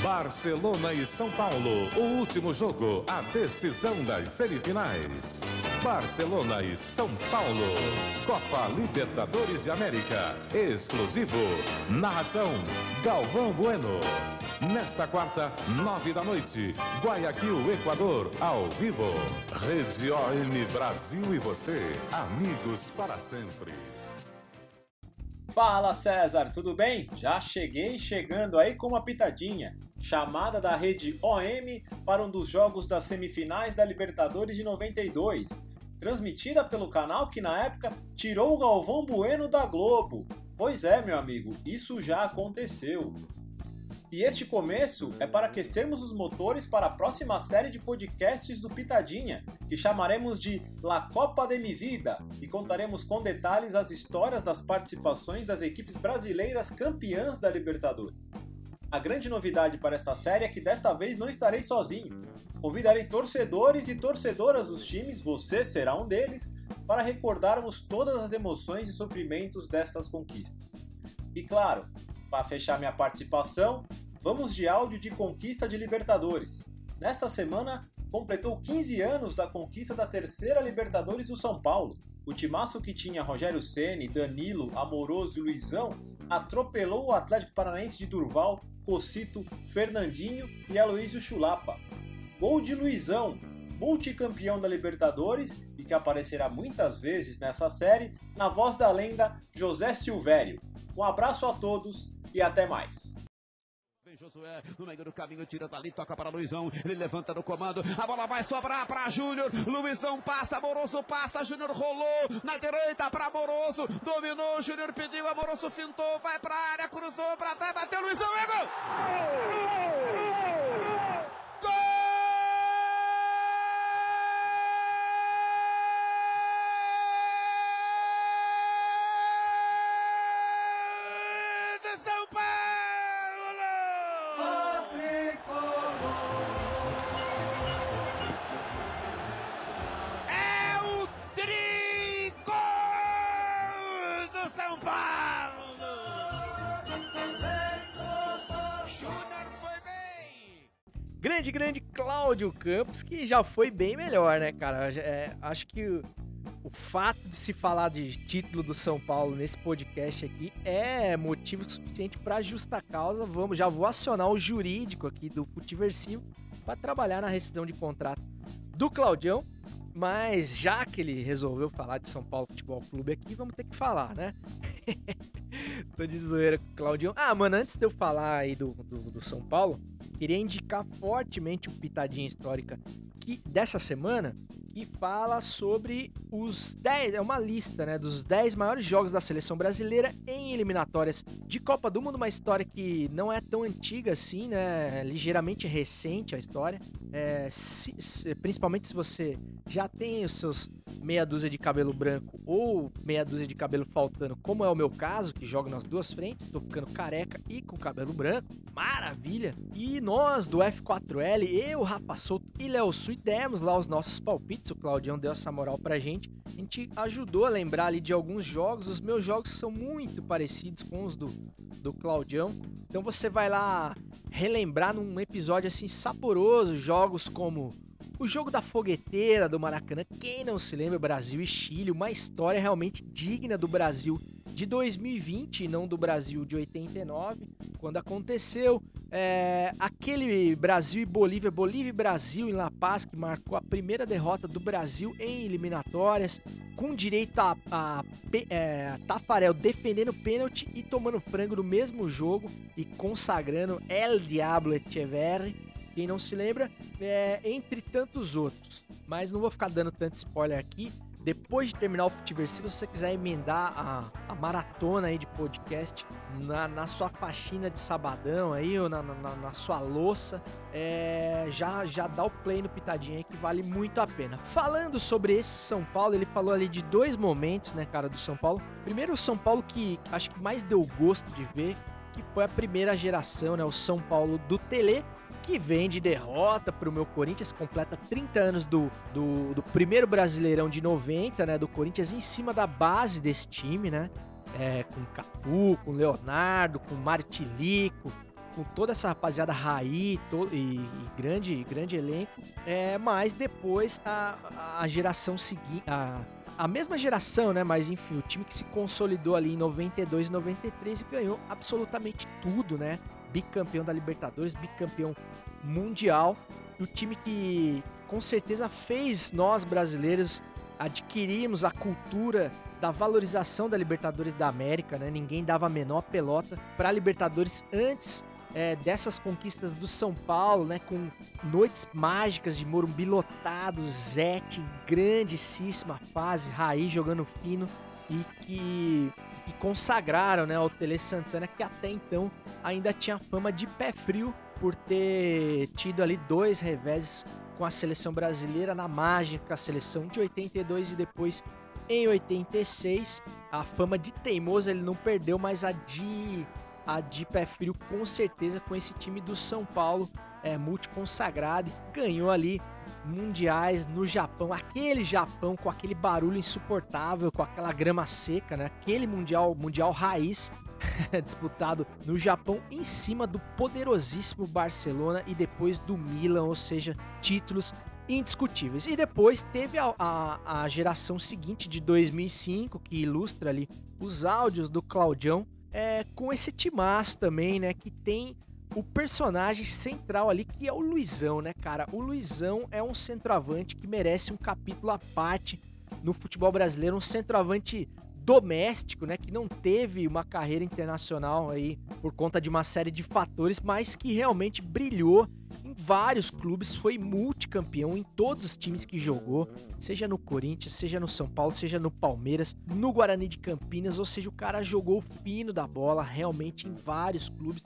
Barcelona e São Paulo, o último jogo, a decisão das semifinais. Barcelona e São Paulo, Copa Libertadores de América, exclusivo. Narração: Galvão Bueno. Nesta quarta, nove da noite, Guayaquil, Equador, ao vivo. Rede ON Brasil e você, amigos para sempre. Fala César, tudo bem? Já cheguei chegando aí com uma pitadinha. Chamada da rede OM para um dos jogos das semifinais da Libertadores de 92. Transmitida pelo canal que na época tirou o Galvão Bueno da Globo. Pois é, meu amigo, isso já aconteceu. E este começo é para aquecermos os motores para a próxima série de podcasts do Pitadinha, que chamaremos de La Copa de Mi Vida e contaremos com detalhes as histórias das participações das equipes brasileiras campeãs da Libertadores. A grande novidade para esta série é que desta vez não estarei sozinho. Convidarei torcedores e torcedoras dos times, você será um deles, para recordarmos todas as emoções e sofrimentos destas conquistas. E claro, para fechar minha participação, vamos de áudio de conquista de Libertadores. Nesta semana, completou 15 anos da conquista da terceira Libertadores do São Paulo. O timaço que tinha Rogério Ceni, Danilo, Amoroso e Luizão atropelou o Atlético Paranaense de Durval, Cocito, Fernandinho e Aloysio Chulapa. Gol de Luizão, multicampeão da Libertadores e que aparecerá muitas vezes nessa série, na voz da lenda José Silvério. Um abraço a todos e até mais. Josué, no meio do caminho, tira dali, toca para Luizão. Ele levanta no comando, a bola vai sobrar para Júnior. Luizão passa, Amoroso passa, Júnior rolou na direita para Amoroso. Dominou, Júnior pediu, Amoroso fintou, vai para a área, cruzou para trás, bateu Luizão, é! Gol Cláudio Campos, que já foi bem melhor, né, cara? É, acho que o, o fato de se falar de título do São Paulo nesse podcast aqui é motivo suficiente para justa causa. Vamos, já vou acionar o jurídico aqui do Futiversivo para trabalhar na rescisão de contrato do Claudião. Mas já que ele resolveu falar de São Paulo Futebol Clube aqui, vamos ter que falar, né? Tô de zoeira com o Claudião. Ah, mano, antes de eu falar aí do, do, do São Paulo, queria indicar fortemente o Pitadinha Histórica que, dessa semana, que fala sobre os 10, é uma lista, né, dos 10 maiores jogos da seleção brasileira em eliminatórias de Copa do Mundo, uma história que não é tão antiga assim, né, é ligeiramente recente a história, é, se- se- principalmente se você já tem os seus meia dúzia de cabelo branco ou meia dúzia de cabelo faltando, como é o meu caso, que jogo nas duas frentes, tô ficando careca e com cabelo branco, maravilha! E nós do F4L, eu, Rafa Souto e Léo Sui, demos lá os nossos palpites, o Claudião deu essa moral pra gente, a gente ajudou a lembrar ali de alguns jogos, os meus jogos são muito parecidos com os do, do Claudião, então você vai lá relembrar num episódio assim saboroso, jogos como o jogo da fogueteira do Maracanã, quem não se lembra, Brasil e Chile, uma história realmente digna do Brasil de 2020 e não do Brasil de 89, quando aconteceu. É, aquele Brasil e Bolívia, Bolívia e Brasil em La Paz, que marcou a primeira derrota do Brasil em eliminatórias, com direito a, a é, Tafarel defendendo pênalti e tomando frango no mesmo jogo e consagrando El Diablo Echeverri. Quem não se lembra, é, entre tantos outros. Mas não vou ficar dando tanto spoiler aqui depois de terminar o Futiversivo, se você quiser emendar a, a maratona aí de podcast na, na, sua faxina de sabadão aí, ou na, na, na sua louça, é, já, já dá o play no Pitadinha aí que vale muito a pena. Falando sobre esse São Paulo, ele falou ali de dois momentos, né, cara, do São Paulo. Primeiro, o São Paulo que acho que mais deu gosto de ver, que foi a primeira geração, né, o São Paulo do Tele, que vem de derrota para o meu Corinthians, completa 30 anos do, do, do, primeiro Brasileirão de 90, né? Do Corinthians em cima da base desse time, né? É, com Capu, com Leonardo, com Martilico, com toda essa rapaziada Raí to, e, e, grande, grande elenco. É, mas depois a, a geração seguinte. A, a mesma geração, né? Mas enfim, o time que se consolidou ali em 92 e 93 e ganhou absolutamente tudo, né? Bicampeão da Libertadores, bicampeão mundial. E o time que com certeza fez nós brasileiros adquirirmos a cultura da valorização da Libertadores da América, né? Ninguém dava a menor pelota para a Libertadores antes é, dessas conquistas do São Paulo, né? Com noites mágicas de Morumbi lotado, Zete, grandíssima fase, Raí jogando fino e que, que consagraram né, ao Tele Santana, que até então ainda tinha fama de pé frio por ter tido ali dois reveses com a seleção brasileira na margem com a seleção de 82 e depois em 86. A fama de teimoso ele não perdeu, mas a de a de pé frio com certeza com esse time do São Paulo é multiconsagrado e ganhou ali mundiais no Japão, aquele Japão com aquele barulho insuportável, com aquela grama seca, né? Aquele mundial, mundial raiz disputado no Japão em cima do poderosíssimo Barcelona e depois do Milan, ou seja, títulos indiscutíveis. E depois teve a, a, a geração seguinte de 2005 que ilustra ali os áudios do Claudião é, com esse timaço também, né? Que tem o personagem central ali, que é o Luizão, né, cara? O Luizão é um centroavante que merece um capítulo à parte no futebol brasileiro, um centroavante doméstico, né, que não teve uma carreira internacional aí por conta de uma série de fatores, mas que realmente brilhou em vários clubes, foi multicampeão em todos os times que jogou, seja no Corinthians, seja no São Paulo, seja no Palmeiras, no Guarani de Campinas, ou seja, o cara jogou fino da bola realmente em vários clubes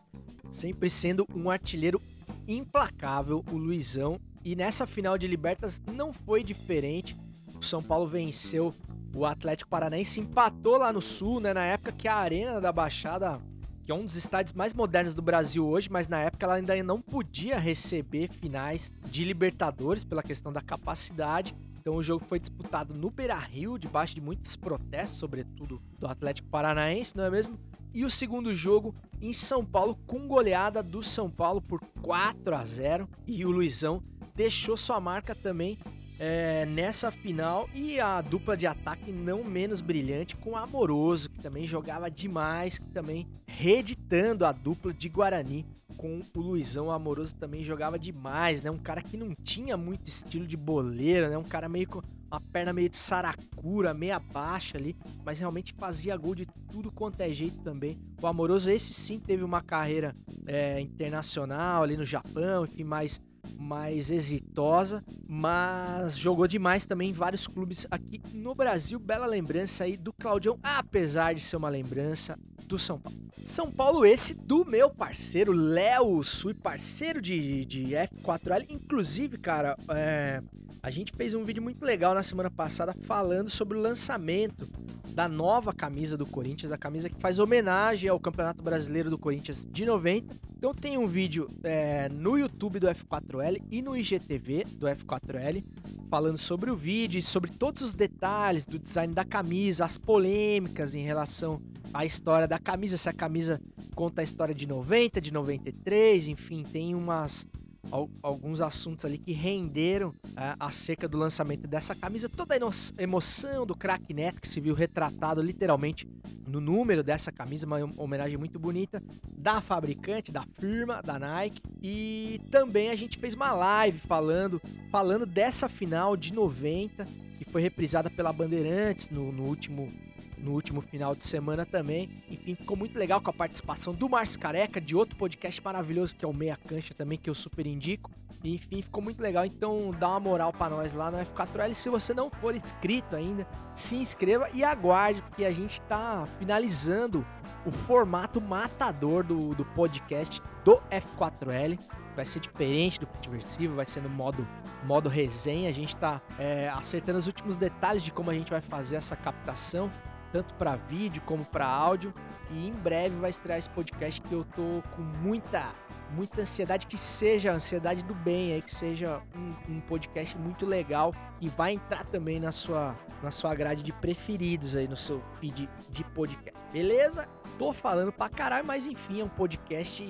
sempre sendo um artilheiro implacável, o Luizão. E nessa final de Libertas não foi diferente. O São Paulo venceu o Atlético Paranaense, empatou lá no Sul, né? Na época que a Arena da Baixada, que é um dos estádios mais modernos do Brasil hoje, mas na época ela ainda não podia receber finais de Libertadores pela questão da capacidade. Então o jogo foi disputado no Beira Rio, debaixo de muitos protestos, sobretudo do Atlético Paranaense, não é mesmo? E o segundo jogo em São Paulo, com goleada do São Paulo por 4 a 0 E o Luizão deixou sua marca também é, nessa final. E a dupla de ataque não menos brilhante com o Amoroso, que também jogava demais, que também reeditando a dupla de Guarani com o Luizão. O Amoroso também jogava demais, né? Um cara que não tinha muito estilo de boleiro, né? Um cara meio com uma perna meio de saracura, meia baixa ali, mas realmente fazia gol de tudo quanto é jeito também. O Amoroso, esse sim, teve uma carreira é, internacional ali no Japão, enfim, mais, mais exitosa, mas jogou demais também em vários clubes aqui no Brasil. Bela lembrança aí do Claudião, apesar de ser uma lembrança do São Paulo. São Paulo esse do meu parceiro Léo Sui, parceiro de, de F4L. Inclusive, cara, é, a gente fez um vídeo muito legal na semana passada falando sobre o lançamento da nova camisa do Corinthians, a camisa que faz homenagem ao Campeonato Brasileiro do Corinthians de 90. Então tem um vídeo é, no YouTube do F4L e no IGTV do F4L falando sobre o vídeo e sobre todos os detalhes do design da camisa, as polêmicas em relação à história da camisa, se a camisa conta a história de 90, de 93, enfim, tem umas al- alguns assuntos ali que renderam é, acerca do lançamento dessa camisa. Toda a emoção do craque Neto que se viu retratado literalmente no número dessa camisa, uma homenagem muito bonita da fabricante, da firma, da Nike. E também a gente fez uma live falando, falando dessa final de 90, que foi reprisada pela Bandeirantes no, no último no último final de semana também. Enfim, ficou muito legal com a participação do Márcio Careca, de outro podcast maravilhoso que é o Meia Cancha também, que eu super indico. Enfim, ficou muito legal. Então dá uma moral pra nós lá no F4L. Se você não for inscrito ainda, se inscreva e aguarde, porque a gente tá finalizando o formato matador do, do podcast do F4L. Vai ser diferente do Futiversivo, vai ser no modo, modo resenha. A gente tá é, acertando os últimos detalhes de como a gente vai fazer essa captação tanto para vídeo como para áudio. E em breve vai estrear esse podcast que eu tô com muita, muita ansiedade, que seja a ansiedade do bem aí, que seja um, um podcast muito legal e vai entrar também na sua, na sua grade de preferidos aí no seu feed de podcast. Beleza? Tô falando pra caralho, mas enfim, é um podcast,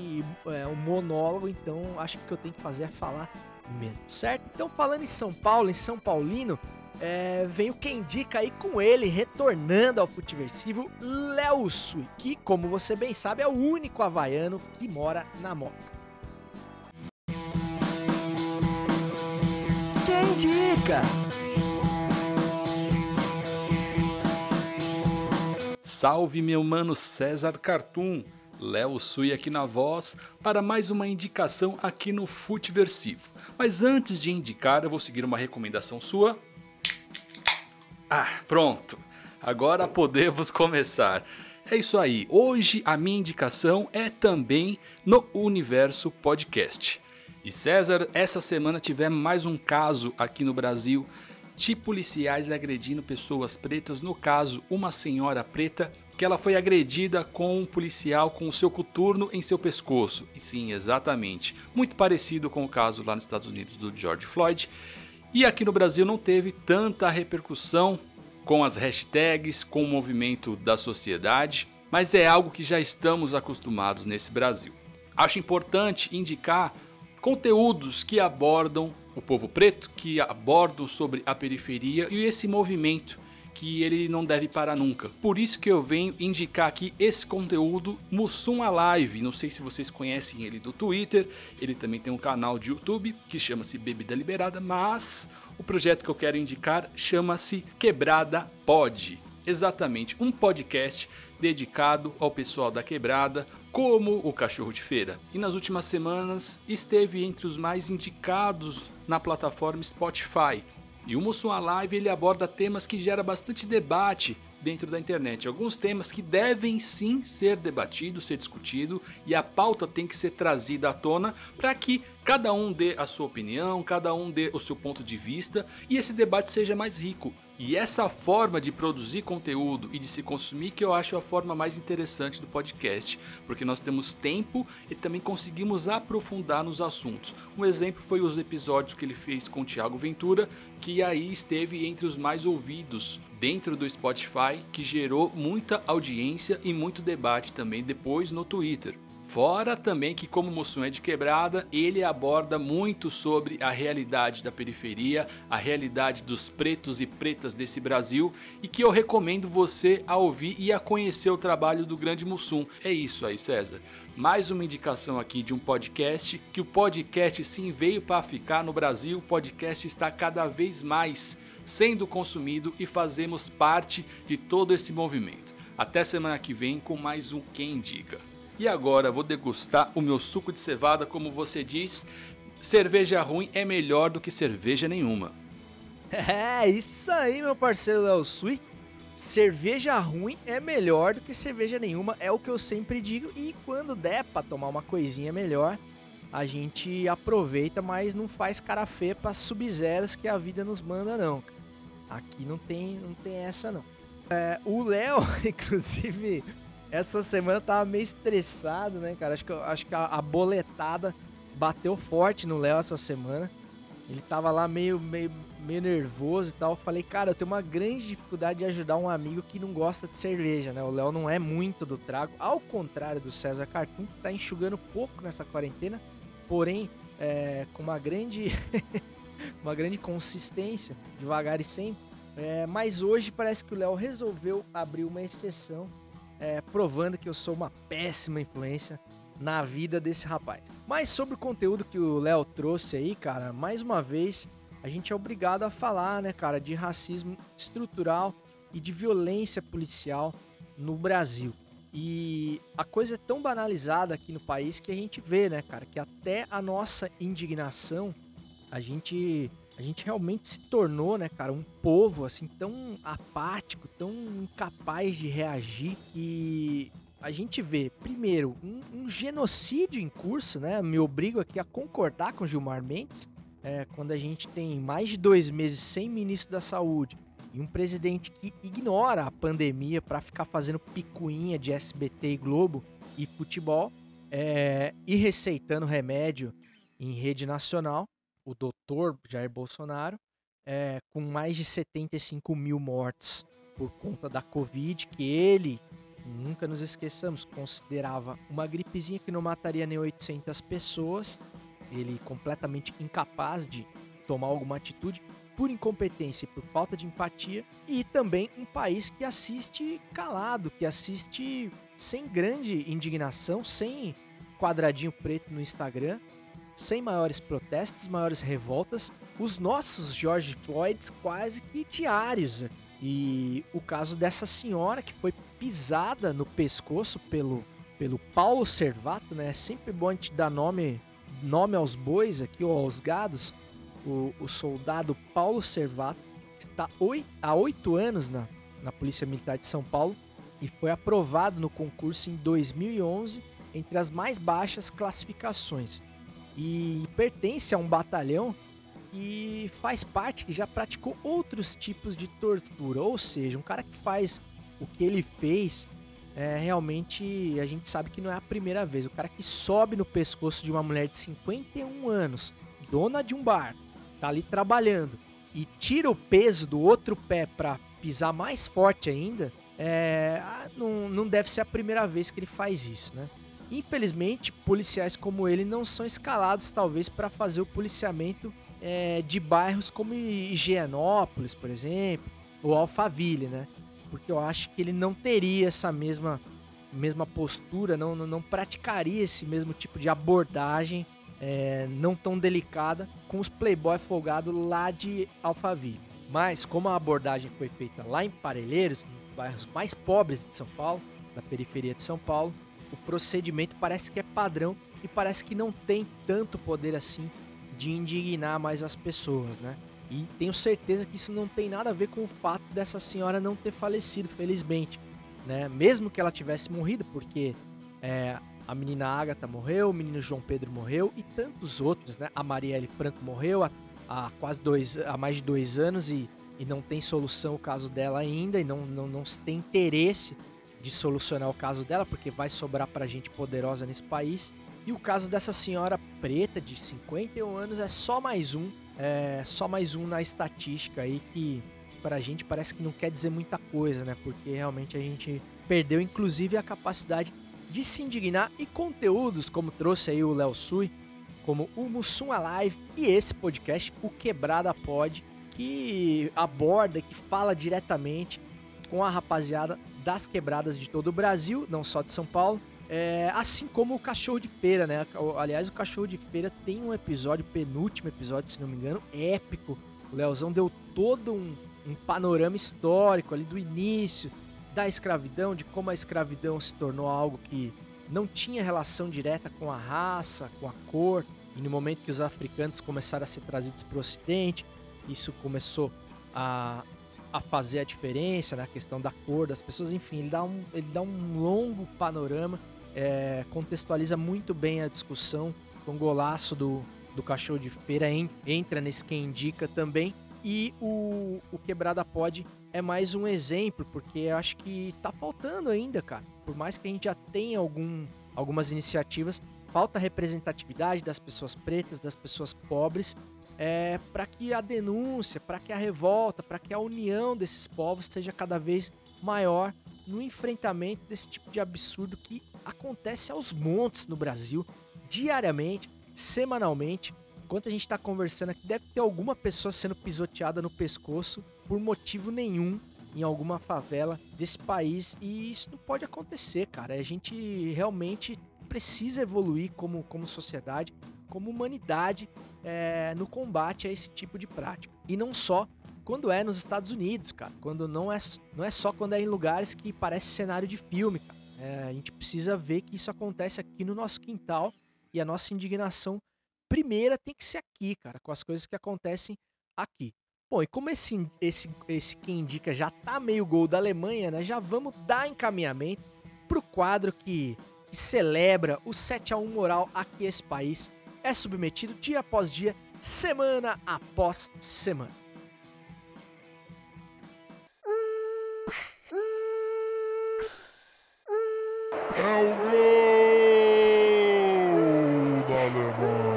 é um monólogo, então acho que o que eu tenho que fazer é falar mesmo, certo? Então falando em São Paulo, em São Paulino, é, vem o Quem Indica aí com ele, retornando ao Futiversivo, Léo Sui, que, como você bem sabe, é o único havaiano que mora na moto. Quem Indica? Salve meu mano César Cartoon, Léo Sui aqui na voz para mais uma indicação aqui no Futiversivo. Mas antes de indicar, eu vou seguir uma recomendação sua. Ah, pronto. Agora podemos começar. É isso aí. Hoje a minha indicação é também no Universo Podcast. E César, essa semana tivemos mais um caso aqui no Brasil de policiais agredindo pessoas pretas, no caso, uma senhora preta que ela foi agredida com um policial com o seu coturno em seu pescoço. E sim, exatamente, muito parecido com o caso lá nos Estados Unidos do George Floyd. E aqui no Brasil não teve tanta repercussão com as hashtags, com o movimento da sociedade, mas é algo que já estamos acostumados nesse Brasil. Acho importante indicar conteúdos que abordam o povo preto, que abordam sobre a periferia e esse movimento que ele não deve parar nunca. Por isso que eu venho indicar aqui esse conteúdo Mussum Alive. Não sei se vocês conhecem ele do Twitter, ele também tem um canal de YouTube que chama-se Bebida Liberada, mas o projeto que eu quero indicar chama-se Quebrada Pod. Exatamente, um podcast dedicado ao pessoal da quebrada, como o Cachorro de Feira. E nas últimas semanas esteve entre os mais indicados na plataforma Spotify. E o Mussum Live ele aborda temas que geram bastante debate dentro da internet. Alguns temas que devem sim ser debatidos, ser discutidos e a pauta tem que ser trazida à tona para que cada um dê a sua opinião, cada um dê o seu ponto de vista e esse debate seja mais rico. E essa forma de produzir conteúdo e de se consumir que eu acho a forma mais interessante do podcast, porque nós temos tempo e também conseguimos aprofundar nos assuntos. Um exemplo foi os episódios que ele fez com o Thiago Ventura, que aí esteve entre os mais ouvidos dentro do Spotify, que gerou muita audiência e muito debate também depois no Twitter. Fora também que, como Mussum é de quebrada, ele aborda muito sobre a realidade da periferia, a realidade dos pretos e pretas desse Brasil e que eu recomendo você a ouvir e a conhecer o trabalho do grande Mussum. É isso aí, César. Mais uma indicação aqui de um podcast, que o podcast sim veio para ficar no Brasil, o podcast está cada vez mais sendo consumido e fazemos parte de todo esse movimento. Até semana que vem com mais um Quem Indica. E agora vou degustar o meu suco de cevada, como você diz. Cerveja ruim é melhor do que cerveja nenhuma. É, isso aí, meu parceiro Léo Sui. Cerveja ruim é melhor do que cerveja nenhuma, é o que eu sempre digo. E quando der pra tomar uma coisinha melhor, a gente aproveita, mas não faz cara feia pra sub-zeros que a vida nos manda, não. Aqui não tem, não tem essa, não. É, o Léo, inclusive, essa semana tava meio estressado, né, cara? Acho que, acho que a, a boletada bateu forte no Léo essa semana. Ele tava lá meio, meio, meio nervoso e tal. Eu falei, cara, eu tenho uma grande dificuldade de ajudar um amigo que não gosta de cerveja, né? O Léo não é muito do trago, ao contrário do César Cartoon, que tá enxugando pouco nessa quarentena. Porém, é, com uma grande, uma grande consistência, devagar e sempre. É, mas hoje parece que o Léo resolveu abrir uma exceção, é, provando que eu sou uma péssima influência na vida desse rapaz. Mas sobre o conteúdo que o Léo trouxe aí, cara, mais uma vez a gente é obrigado a falar, né, cara, de racismo estrutural e de violência policial no Brasil. E a coisa é tão banalizada aqui no país que a gente vê, né, cara, que até a nossa indignação, a gente a gente realmente se tornou, né, cara, um povo assim tão apático, tão incapaz de reagir que a gente vê, primeiro, um, um genocídio em curso, né? Me obrigo aqui a concordar com Gilmar Mendes, é, quando a gente tem mais de dois meses sem ministro da saúde e um presidente que ignora a pandemia para ficar fazendo picuinha de SBT e Globo e futebol é, e receitando remédio em rede nacional, o doutor Jair Bolsonaro, é, com mais de 75 mil mortes por conta da Covid, que ele, nunca nos esqueçamos, considerava uma gripezinha que não mataria nem 800 pessoas. Ele completamente incapaz de tomar alguma atitude por incompetência e por falta de empatia, e também um país que assiste calado, que assiste sem grande indignação, sem quadradinho preto no Instagram, sem maiores protestos, maiores revoltas, os nossos George Floyds quase que diários. E o caso dessa senhora que foi pisada no pescoço pelo, pelo Paulo Servato, né? É sempre bom a gente dar nome nome aos bois aqui, ou aos gados, o, o soldado Paulo Servato está há oito anos na, na Polícia Militar de São Paulo e foi aprovado no concurso em 2011 entre as mais baixas classificações. E pertence a um batalhão que faz parte, que já praticou outros tipos de tortura. Ou seja, um cara que faz o que ele fez é, realmente a gente sabe que não é a primeira vez. O cara que sobe no pescoço de uma mulher de 51 anos, dona de um bar, tá ali trabalhando e tira o peso do outro pé para pisar mais forte ainda, é, ah, não, não deve ser a primeira vez que ele faz isso, né? Infelizmente, policiais como ele não são escalados, talvez, para fazer o policiamento é, de bairros como Higienópolis, por exemplo, ou Alphaville, né? porque eu acho que ele não teria essa mesma, mesma postura, não, não, não praticaria esse mesmo tipo de abordagem é, não tão delicada com os playboy folgado lá de Alphaville. Mas como a abordagem foi feita lá em Parelheiros, nos bairros mais pobres de São Paulo, da periferia de São Paulo, o procedimento parece que é padrão e parece que não tem tanto poder assim de indignar mais as pessoas, né? E tenho certeza que isso não tem nada a ver com o fato dessa senhora não ter falecido, felizmente. Né? Mesmo que ela tivesse morrido, porque é, a menina Agatha morreu, o menino João Pedro morreu e tantos outros, né? A Marielle Franco morreu há, há quase dois, há mais de dois anos e, e não tem solução o caso dela ainda e não, não, não se tem interesse de solucionar o caso dela, porque vai sobrar pra gente poderosa nesse país. E o caso dessa senhora preta de 51 anos é só mais um é só mais um na estatística aí que pra gente parece que não quer dizer muita coisa, né? Porque realmente a gente perdeu inclusive a capacidade de se indignar e conteúdos como trouxe aí o Léo Sui, como o Mussum Alive e esse podcast, o Quebrada Pod, que aborda, que fala diretamente com a rapaziada das quebradas de todo o Brasil, não só de São Paulo, é, assim como o Cachorro de Feira, né? Aliás, o Cachorro de Feira tem um episódio, penúltimo episódio, se não me engano, épico. O Leozão deu todo um, um panorama histórico ali do início da escravidão, de como a escravidão se tornou algo que não tinha relação direta com a raça, com a cor, e no momento que os africanos começaram a ser trazidos para o Ocidente, isso começou a, a fazer a diferença na né? questão da cor das pessoas, enfim, ele dá um, ele dá um longo panorama é, contextualiza muito bem a discussão. Com o golaço do, do cachorro de feira en, entra nesse quem indica também. E o, o Quebrada Pod é mais um exemplo, porque eu acho que tá faltando ainda, cara. Por mais que a gente já tenha algum, algumas iniciativas, falta representatividade das pessoas pretas, das pessoas pobres, é, para que a denúncia, para que a revolta, para que a união desses povos seja cada vez maior no enfrentamento desse tipo de absurdo que acontece aos montes no Brasil, diariamente, semanalmente. Enquanto a gente tá conversando aqui, deve ter alguma pessoa sendo pisoteada no pescoço por motivo nenhum em alguma favela desse país. E isso não pode acontecer, cara. A gente realmente precisa evoluir como, como sociedade, como humanidade, é, no combate a esse tipo de prática. E não só quando é nos Estados Unidos, cara. Quando não é, não é só quando é em lugares que parece cenário de filme, cara. É, a gente precisa ver que isso acontece aqui no nosso quintal e a nossa indignação primeira tem que ser aqui, cara, com as coisas que acontecem aqui. Bom, e como esse, esse, esse quem indica já tá meio gol da Alemanha, né? Já vamos dar encaminhamento pro quadro que, que celebra o 7 a 1 moral aqui esse país é submetido dia após dia, semana após semana. É o gol da Alemanha.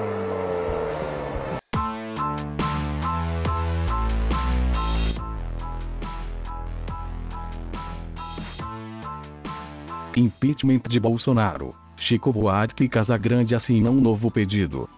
Impeachment de Bolsonaro. Chico Buarque e Casagrande assinam um novo pedido.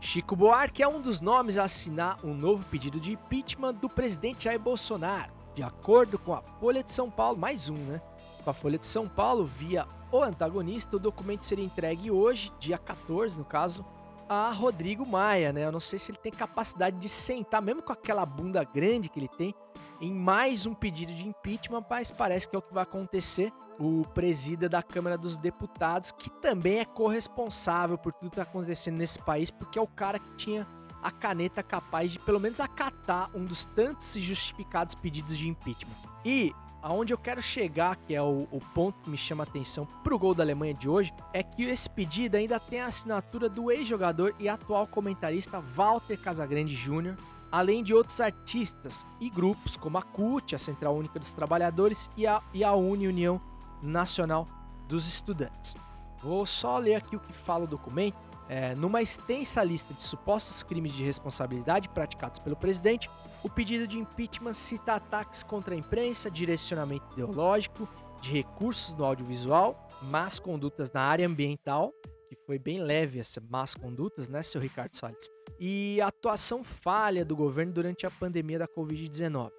Chico Buarque é um dos nomes a assinar um novo pedido de impeachment do presidente Jair Bolsonaro. De acordo com a Folha de São Paulo, mais um, né? Com a Folha de São Paulo, via o antagonista, o documento seria entregue hoje, dia 14, no caso, a Rodrigo Maia, né? Eu não sei se ele tem capacidade de sentar, mesmo com aquela bunda grande que ele tem, em mais um pedido de impeachment, mas parece que é o que vai acontecer. O presida da Câmara dos Deputados, que também é corresponsável por tudo que está acontecendo nesse país, porque é o cara que tinha a caneta capaz de pelo menos acatar um dos tantos e justificados pedidos de impeachment. E aonde eu quero chegar, que é o, o ponto que me chama a atenção pro gol da Alemanha de hoje, é que esse pedido ainda tem a assinatura do ex-jogador e atual comentarista Walter Casagrande Jr., além de outros artistas e grupos como a CUT, a Central Única dos Trabalhadores, e a, e a Uni, União Nacional dos Estudantes. Vou só ler aqui o que fala o documento. É, numa extensa lista de supostos crimes de responsabilidade praticados pelo presidente, o pedido de impeachment cita ataques contra a imprensa, direcionamento ideológico, de recursos no audiovisual, más condutas na área ambiental, que foi bem leve essa más condutas, né, seu Ricardo Salles, e atuação falha do governo durante a pandemia da Covid-19.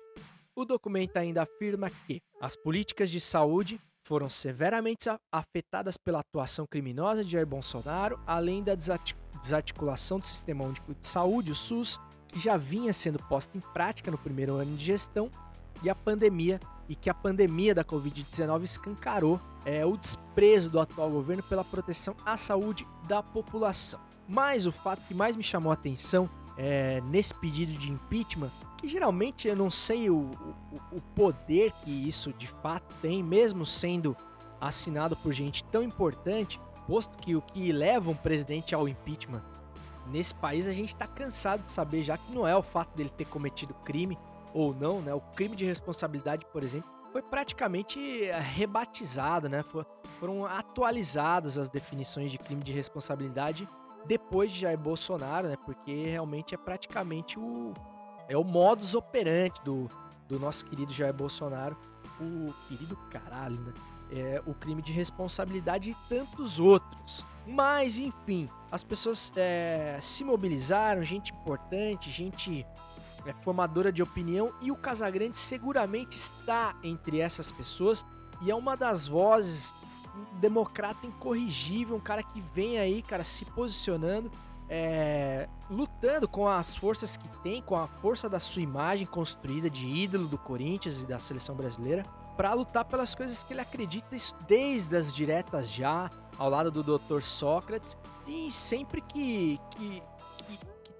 O documento ainda afirma que as políticas de saúde foram severamente afetadas pela atuação criminosa de Jair Bolsonaro, além da desarticulação do Sistema Único de Saúde, o SUS, que já vinha sendo posta em prática no primeiro ano de gestão, e a pandemia, e que a pandemia da Covid-19 escancarou é, o desprezo do atual governo pela proteção à saúde da população. Mas o fato que mais me chamou a atenção é, nesse pedido de impeachment, que geralmente eu não sei o, o, o poder que isso de fato tem, mesmo sendo assinado por gente tão importante, posto que o que leva um presidente ao impeachment nesse país a gente está cansado de saber já que não é o fato dele ter cometido crime ou não, né? O crime de responsabilidade, por exemplo, foi praticamente eh, rebatizado, né? foram atualizadas as definições de crime de responsabilidade depois de Jair Bolsonaro, né? Porque realmente é praticamente o é o modus operandi do, do nosso querido Jair Bolsonaro, o querido caralho, né? É, o crime de responsabilidade e tantos outros. Mas, enfim, as pessoas é, se mobilizaram, gente importante, gente é, formadora de opinião, e o Casagrande seguramente está entre essas pessoas e é uma das vozes democrata incorrigível, um cara que vem aí, cara, se posicionando, é, lutando com as forças que tem, com a força da sua imagem construída de ídolo do Corinthians e da seleção brasileira, para lutar pelas coisas que ele acredita, desde as diretas já, ao lado do Dr. Sócrates, e sempre que, que,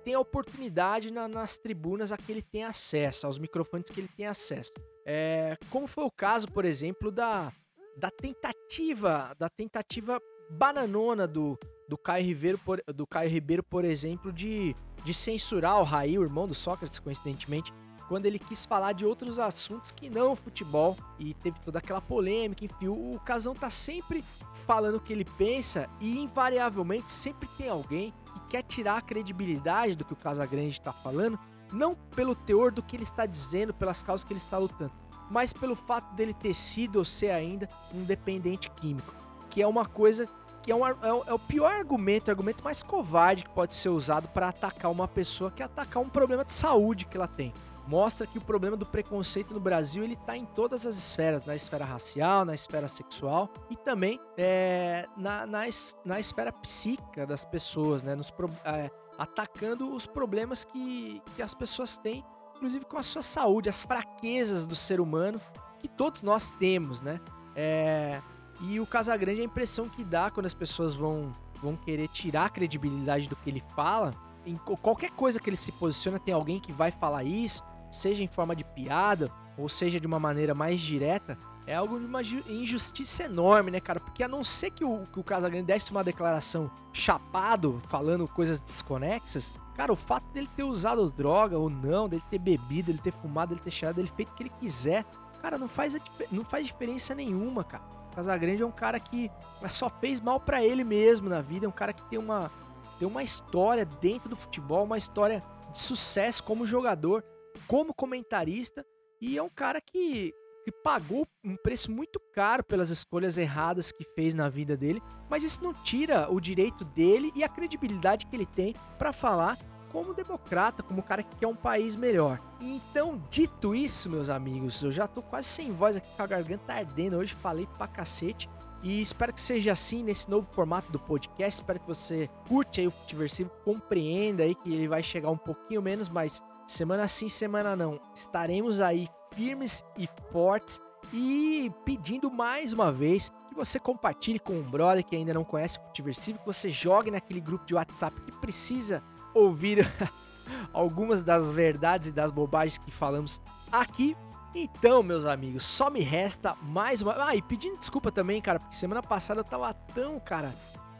tem a oportunidade na, nas tribunas a que ele tem acesso, aos microfones que ele tem acesso. É, como foi o caso, por exemplo, da da tentativa, da tentativa bananona do, do Caio Ribeiro, por, do Caio Ribeiro, por exemplo, de, de censurar o Raí, o irmão do Sócrates, coincidentemente, quando ele quis falar de outros assuntos que não o futebol e teve toda aquela polêmica, enfim, o, Casão tá sempre falando o que ele pensa e invariavelmente sempre tem alguém que quer tirar a credibilidade do que o Casagrande está falando, não pelo teor do que ele está dizendo, pelas causas que ele está lutando, mas pelo fato dele ter sido ou ser ainda um dependente químico, que é uma coisa que é, um é o- é o pior argumento, o argumento mais covarde que pode ser usado para atacar uma pessoa, que é atacar um problema de saúde que ela tem. Mostra que o problema do preconceito no Brasil ele tá em todas as esferas, na esfera racial, na esfera sexual e também é, na, na, na esfera psíquica das pessoas, né? Nos, é, atacando os problemas que, que as pessoas têm, inclusive com a sua saúde, as fraquezas do ser humano que todos nós temos, né? É, e o Casagrande, a impressão que dá quando as pessoas vão, vão querer tirar a credibilidade do que ele fala, em qualquer coisa que ele se posiciona, tem alguém que vai falar isso, seja em forma de piada, ou seja de uma maneira mais direta, é algo de uma ju- injustiça enorme, né, cara? Porque a não ser que o, que o Casagrande desse uma declaração chapado, falando coisas desconexas, cara, o fato dele ter usado droga ou não, dele ter bebido, dele ter fumado, dele ter cheirado, dele feito o que ele quiser, cara, não faz, não faz diferença nenhuma, cara. Casagrande é um cara que só fez mal pra ele mesmo na vida, é um cara que tem uma, tem uma história dentro do futebol, uma história de sucesso como jogador, como comentarista, e é um cara que, que pagou um preço muito caro pelas escolhas erradas que fez na vida dele, mas isso não tira o direito dele e a credibilidade que ele tem pra falar como democrata, como cara que quer um país melhor. Então, dito isso, meus amigos, eu já tô quase sem voz aqui com a garganta ardendo. Hoje falei pra cacete. E espero que seja assim nesse novo formato do podcast. Espero que você curte aí o Futiversivo, compreenda aí que ele vai chegar um pouquinho menos, mas semana sim, semana não. Estaremos aí firmes e fortes e pedindo mais uma vez que você compartilhe com um brother que ainda não conhece o Futiversivo, que você jogue naquele grupo de WhatsApp que precisa ouvir algumas das verdades e das bobagens que falamos aqui. Então, meus amigos, só me resta mais uma. Ah, e pedindo desculpa também, cara, porque semana passada eu tava tão, cara,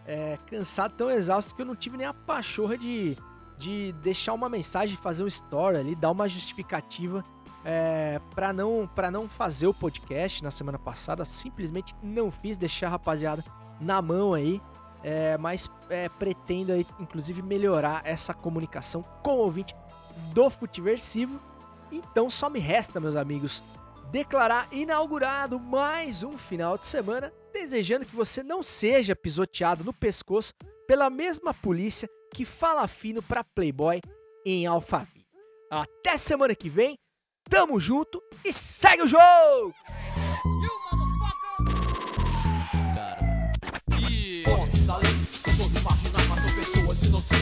é, cansado, tão exausto que eu não tive nem a pachorra de, de deixar uma mensagem, fazer um story ali, dar uma justificativa é, para não, pra não fazer o podcast na semana passada. Simplesmente não fiz, deixar a rapaziada na mão aí. É, mas é, pretendo aí, inclusive, melhorar essa comunicação com o ouvinte do Futiversivo. Então só me resta, meus amigos, declarar inaugurado mais um final de semana, desejando que você não seja pisoteado no pescoço pela mesma polícia que fala fino pra Playboy em Alphaville. Até semana que vem, tamo junto e segue o jogo!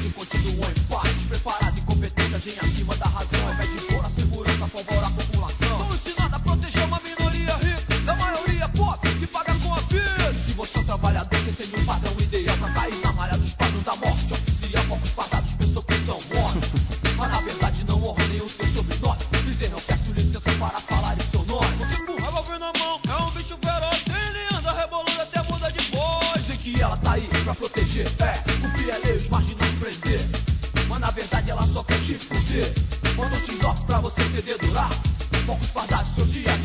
Inocentes continuam em paz. Preparado e competente, agem acima da razão. Invés de impor a segurança, favor a população. Sou ensinado a proteger uma minoria rica, da maioria pobre, que paga com a vida. Se você é um trabalhador, você tem um padrão ideal pra cair na malha dos padrões da morte. Oficial, poucos fardados pensou que são mortos. Mas na verdade não honra nem o seu sobrenome. Dizer não peço licença para falar em seu nome. Você com um revólver na mão, é um bicho feroz. Ele anda rebolando até muda de voz. Dizem que ela tá aí pra proteger, é, cumprir a lei, verdade ela só quer te fuder. Manda um x pra você se dedurar. Poucos fardados, seus dias estão contados.